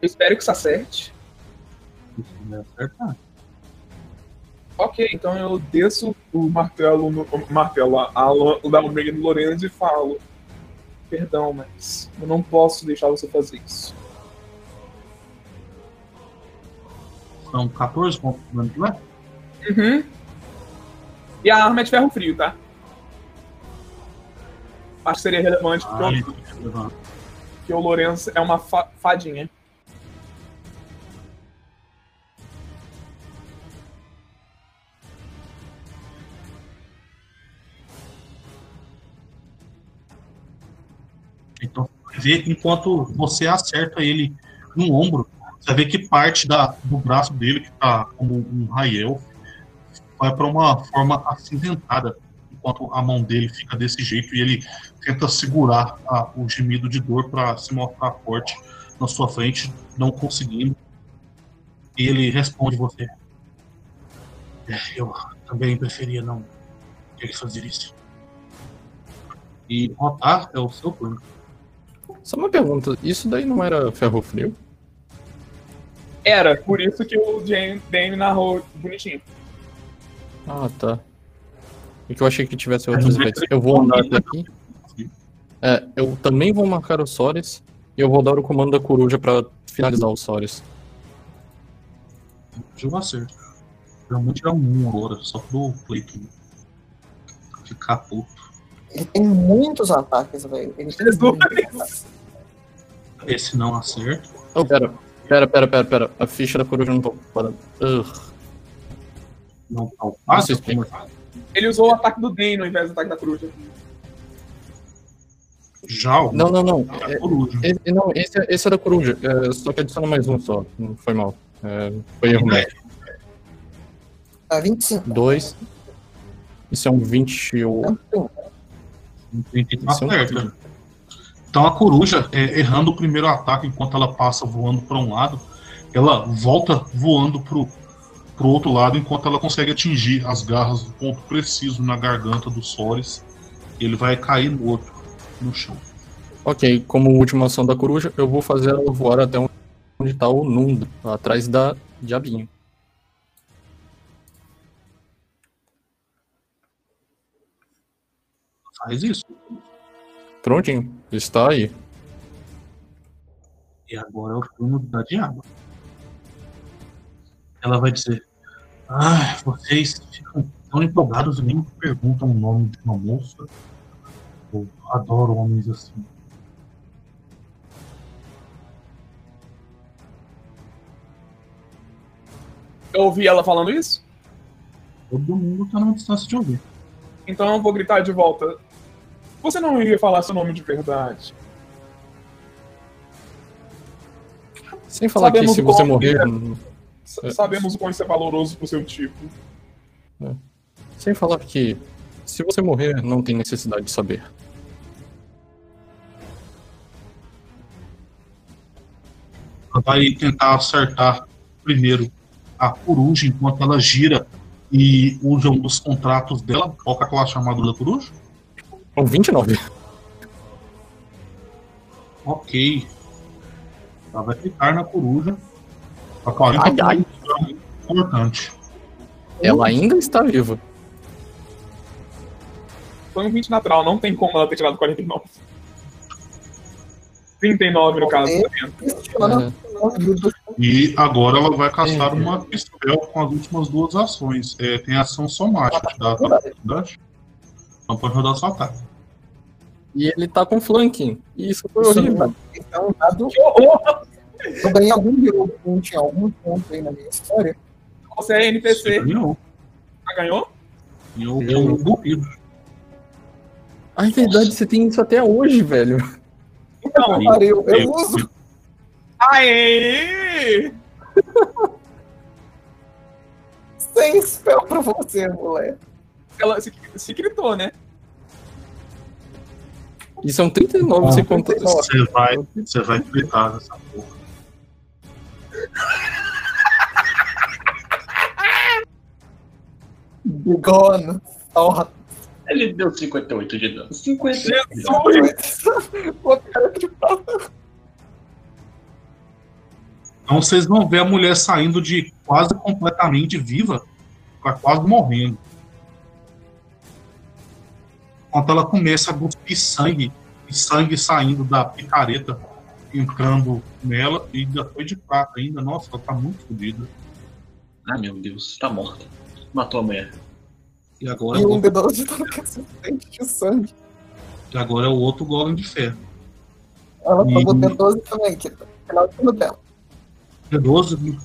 Eu espero que isso acerte. Acertar. Ok, então eu desço o martelo, no, o martelo, a, a, o da Omega no Lorenzo e falo: Perdão, mas eu não posso deixar você fazer isso. São 14 pontos de dano, não é? Uhum. E a arma é de ferro frio, tá? Acho que seria relevante porque, Ah, o, é relevante. porque o Lorenzo é uma fa- fadinha. Ver, enquanto você acerta ele no ombro, você ver que parte da, do braço dele, que tá como um raio vai para uma forma acinzentada, enquanto a mão dele fica desse jeito e ele tenta segurar a- o gemido de dor para se mostrar forte na sua frente, não conseguindo. E ele responde você. "É, eu também preferia não ter que fazer isso. E rotar é o seu turno. Só uma pergunta, isso daí não era ferro frio? Era, por isso que o Dane narrou bonitinho. Ah, tá. É que eu achei que tivesse outros efeitos. Eu vou andar até aqui. É, eu também vou marcar o Sores e eu vou dar o comando da coruja pra finalizar o Sores. Jogo acerto. Eu vou tirar um agora, só pro pleito. Ficar puto. Ele tem muitos ataques, velho. Ele tem muitos ataques. Esse não acerta. Oh, pera, pera, pera, pera, pera. A ficha da coruja não tá ocupada. Não tá explica. Ele usou o ataque do Dane ao invés do ataque da coruja. Já Não, não, não. É- coruja. Esse, não, esse, é- esse é da coruja. É, só que adiciona mais um só. Não foi mal. É, foi erro meu. Ah, 25. Dois. Isso é um 28. Tem que Isso é um acerta. Então a coruja, é, errando o primeiro ataque enquanto ela passa voando para um lado, ela volta voando pro, pro outro lado enquanto ela consegue atingir as garras do ponto preciso na garganta do Sores. Ele vai cair morto no chão. Ok, como última ação da coruja, eu vou fazer ela voar até onde tá o Nundo, atrás da diabinha. Faz isso. Prontinho, está aí. E agora é o turno da diaba. Ela vai dizer: Ah, vocês ficam tão empolgados e nem perguntam o nome de uma moça. Eu adoro homens assim. Eu ouvi ela falando isso? Todo mundo tá numa distância de ouvir. Então eu vou gritar de volta. Você não iria falar seu nome de verdade? Sem falar que Sabemos se o você morrer. S- Sabemos o quão isso é valoroso pro seu tipo. Sem falar que se você morrer, não tem necessidade de saber. Ela vai tentar acertar primeiro a coruja enquanto ela gira e usa um dos contratos dela. Qual que é a classe chamada da coruja? Um 29. Ok. Ela vai ficar na coruja. A 40 Ai, ai. pontos é importante. Ela ainda está viva. Foi um 20 natural, não tem como ela ter tirado 49. 39 no caso. tá? É, E agora ela vai caçar uma pistola com as últimas duas ações. É, tem ação somática, dá oportunidade. Então pode rodar seu ataque. E ele tá com flanking. E isso foi Isso horrível. não- É um dado. Que horror! Eu ganhei algum hero point em algum ponto aí na minha história. Você é NPC. Ganhou. Já ganhou? E eu, eu duvido. Ah, é verdade, você tem isso até hoje, velho. Então, Parei, eu, eu Eu- uso. aê! [LAUGHS] tem spell pra você, moleque. Ela se, se gritou, né? E são 39 sem contar. Você vai, você vai gritar nessa porra. Gone. Ó, Ele deu 58 de dano. 58 Jesus! Pô, cara, que pau. Então vocês vão ver a mulher saindo de quase completamente viva para quase morrendo. Enquanto ela começa a cuspir sangue, e sangue saindo da picareta, entrando nela, e ainda foi de prata ainda. Nossa, ela tá muito fodida. Ah, meu Deus, tá morta. Matou a mulher. E agora, E é o um outro- D12 tá consistente de sangue. e agora é o outro golem de ferro. Ela tomou Hum. D12 também, que tá final do turno dela. D12 no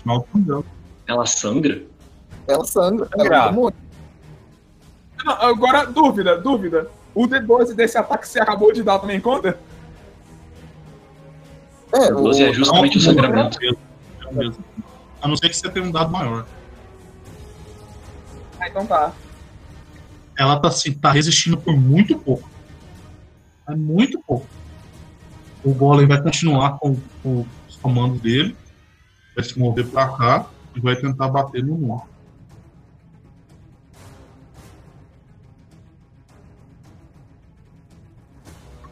final do turno. Ela sangra? Ela sangra. Ela Sangra. tomou. Não, agora, dúvida, dúvida. O D12 desse ataque que você acabou de dar também conta? É, O 12 é justamente o Não, sangramento. é. A não ser que você tenha um dado maior. Ah, então tá. Ela tá, assim, tá resistindo por muito pouco. É muito pouco. O golem vai continuar com, com os comandos dele. Vai se mover pra cá e vai tentar bater no muro.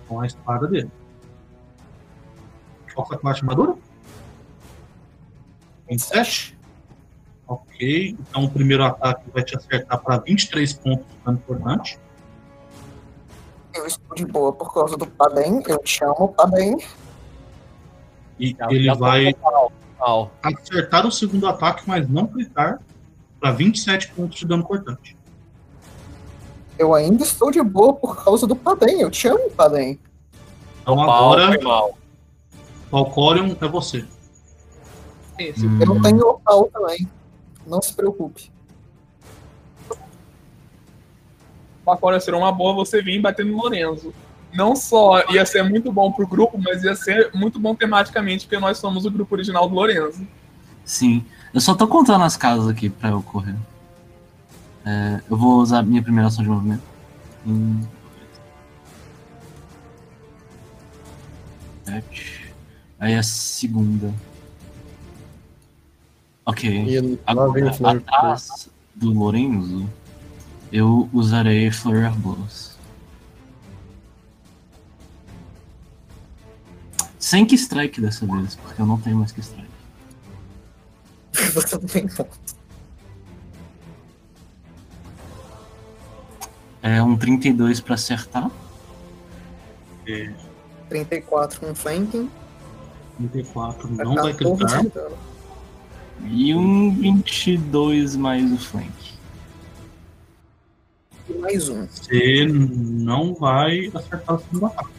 Com a espada dele. Qual foi a armadura? 27? Ok, então o primeiro ataque vai te acertar para 23 pontos de dano importante. Eu estou de boa por causa do Padem. Eu te amo, Padem. E Já- ele já vai acertar o segundo ataque, mas não clicar, para 27 pontos de dano cortante. Eu ainda estou de boa por causa do Padem. Eu te amo, Padem. Então agora, foi mal. É você. Hum. Eu não tenho opal também. Não se preocupe. Agora seria uma boa você vir batendo no Lorenzo. Não só ia ser muito bom pro grupo, mas ia ser muito bom tematicamente, porque nós somos o grupo original do Lorenzo. Sim. Eu só tô contando as casas aqui pra eu correr. É, eu vou usar minha primeira ação de movimento. Um, sete. Aí a segunda. Ok. E Agora, atrás do Lorenzo, eu usarei Flurry of Blows. Sem que strike dessa vez, porque eu não tenho mais que strike. [LAUGHS] Você não tem. É um 32 pra acertar. 34 com flanking. 34 Vai não vai 14 clicar. de. E um 22 mais o flank. E mais um. Você não vai acertar o segundo ataque.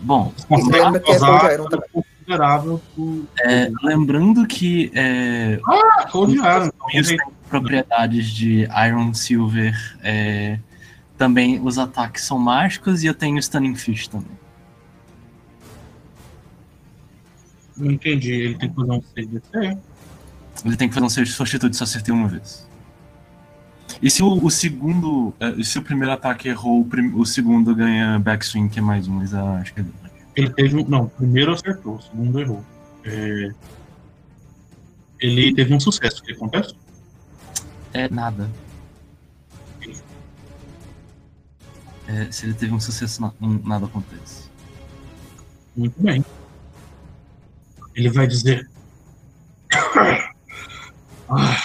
Bom, Você consegue é causar Iron dano considerável pro é, lembrando que é, Ah. Então, Minhas ele- propriedades de Iron Silver é, também os ataques são mágicos e eu tenho Stunning Fish também. Não entendi. Ele tem que fazer um save. Ele tem que fazer um save de fortitude se eu acertei uma vez. E se o, o segundo. é, se o primeiro ataque errou, o, prim- o segundo ganha backswing, que é mais um, mas ah, acho que é. Ele teve um. Não, o primeiro acertou, o segundo errou. É, Ele teve um sucesso. O que acontece? É nada. É, se ele teve um sucesso, na- um- nada acontece. Muito bem. Ele vai dizer. [COUGHS] Ah.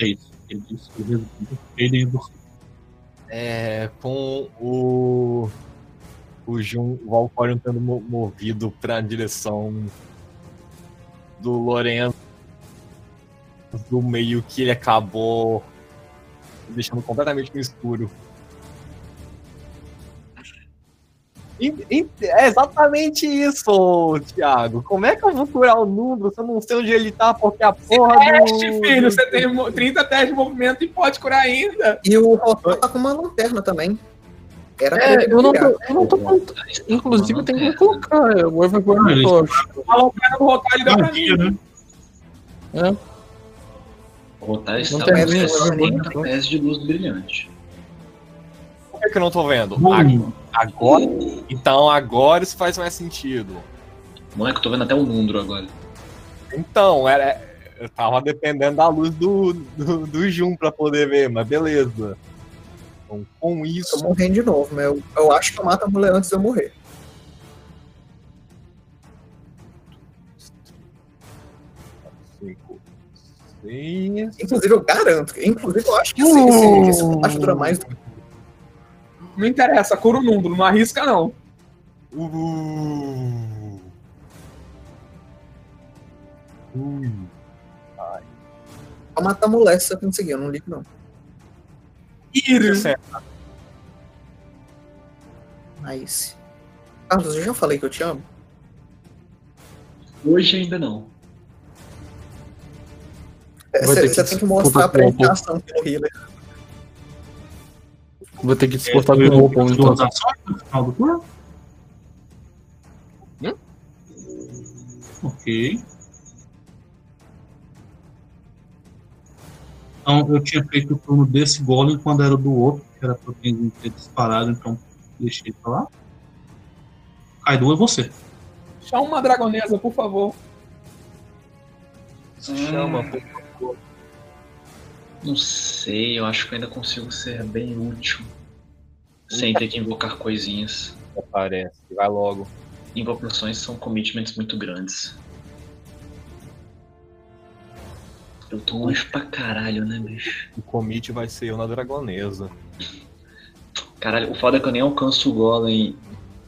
É isso. Ele disse que ele ele e você. É, com o. O Jun, o Valcorion tendo mo- movido pra direção do Lorenzo, do meio que ele acabou deixando completamente no escuro. E- e- É exatamente isso, Thiago. Como é que eu vou curar o número se eu não sei onde ele tá? Porque a porra Teste, do... filho, você tem mo- 30 testes de movimento e pode curar ainda. E o Rotor tá com uma lanterna também. Era É, eu não tô, eu não tô. Inclusive, tem que colocar o Everborn Ah, Torch. A lanterna do Rotar ele dá pra mim. Né? É. Rotar Não está tem a luz, 60 não. pés de luz brilhante. Por que, que eu não tô vendo? Agora. Então agora isso faz mais sentido. Moleque, eu tô vendo até o Nundro agora. Então, era, eu tava dependendo da luz do, do, do Jun pra poder ver, mas beleza. Então, com Tô isso. morrendo de novo, mas eu, eu acho que eu mato a mulher antes de eu morrer. Inclusive, eu garanto. que- Inclusive, eu acho que esse, esse, esse dura mais do que Não interessa, cura o Nundro, não arrisca não. Uh. Ui. eu matar a mulher se eu conseguir, eu não ligo, não. Sessenta. Nice. Carlos, eu já falei que eu te amo? Hoje ainda não. É, Você tem que mostrar pra com o indicação que é o healer. Vou ter que disputar com Eu- o Opon, eu então. vou usar sorte no final do turno? Hum? Ok. Então eu tinha feito o turno desse golem quando era o do outro, que era pra quem ter disparado, então deixei pra lá. Kaido é você. Chama uma dragonesa, por favor. Chama, Hum. por favor. Não sei, eu acho que eu ainda consigo ser bem útil. Sem ter que invocar coisinhas. Aparece. Vai logo. Invocações são commitments muito grandes. Eu tô longe pra caralho, né, bicho? O commit vai ser eu na dragonesa. Caralho, o foda é que eu nem alcanço o golem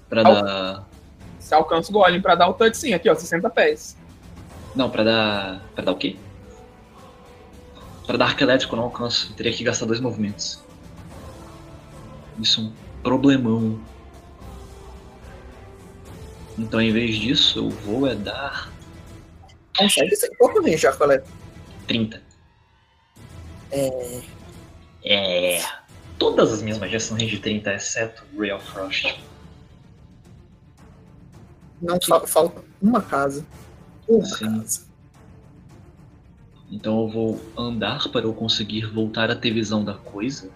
pra Al- dar. Você alcança o golem pra dar o touch sim, aqui ó, 60 pés. Não, pra dar. Pra dar o quê? Pra dar arco elétrico eu não alcanço. Eu teria que gastar dois movimentos. Isso é um problemão. Então, em vez disso, eu vou é dar Consegue ser pouco range, Arcolé. 30. É. É. Todas as minhas magias são range de 30, exceto Ray of Frost. Não fa- falta uma casa. Uma Sim. casa. Então eu vou andar para eu conseguir voltar a ter visão da coisa.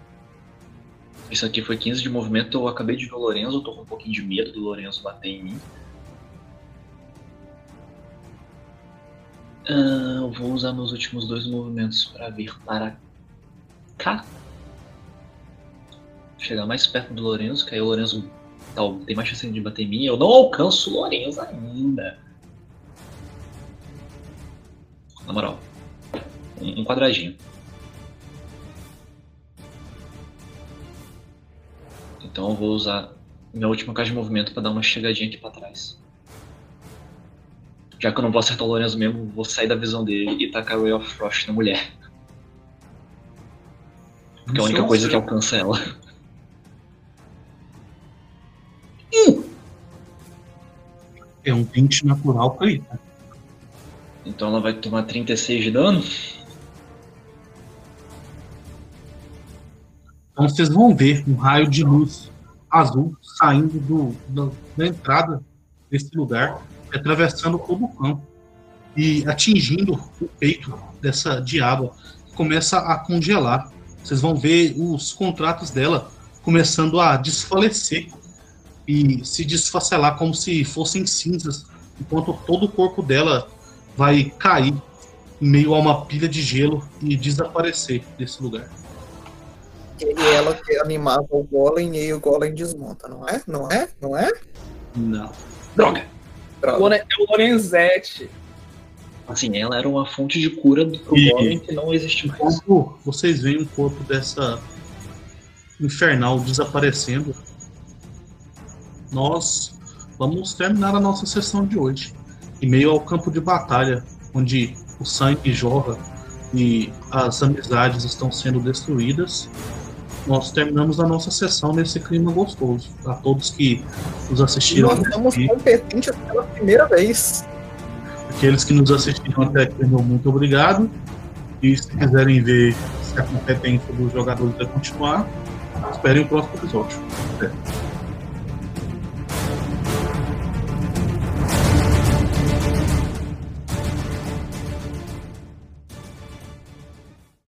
Isso aqui foi 15 de movimento, eu acabei de ver o Lorenzo, eu tô com um pouquinho de medo do Lorenzo bater em mim. Ah, eu vou usar meus últimos dois movimentos para vir para cá. Chegar mais perto do Lorenzo, que aí o Lorenzo tal, tem mais chance de bater em mim. Eu não alcanço o Lorenzo ainda. Na moral. Um quadradinho. Então eu vou usar minha última caixa de movimento para dar uma chegadinha aqui para trás. Já que eu não vou acertar o Lorenzo mesmo, vou sair da visão dele e tacar o Ray of Frost na mulher. Porque é a única coisa que alcança ela. É um 20 natural crita. Então ela vai tomar 36 de dano. Então vocês vão ver um raio de luz azul saindo do, da, da entrada desse lugar, atravessando todo o campo e atingindo o peito dessa diaba, que começa a congelar. Vocês vão ver os contratos dela começando a desfalecer e se desfacelar como se fossem cinzas, enquanto todo o corpo dela vai cair em meio a uma pilha de gelo e desaparecer desse lugar. E ela que animava o Golem e o Golem desmonta, não é? Não é? Não é? Não. Droga! Droga. É o Lorenzete. Assim, ela era uma fonte de cura pro E- Golem que não existe mais. Quando vocês veem o corpo dessa infernal desaparecendo, nós vamos terminar a nossa sessão de hoje. Em meio ao campo de batalha, onde o sangue jorra e as amizades estão sendo destruídas, nós terminamos a nossa sessão nesse clima gostoso. A todos que nos assistiram nós aqui, competentes pela primeira vez. aqueles que nos assistiram até aqui, meu muito obrigado. E se quiserem ver se a competência dos jogadores vai continuar, esperem o próximo episódio. Até.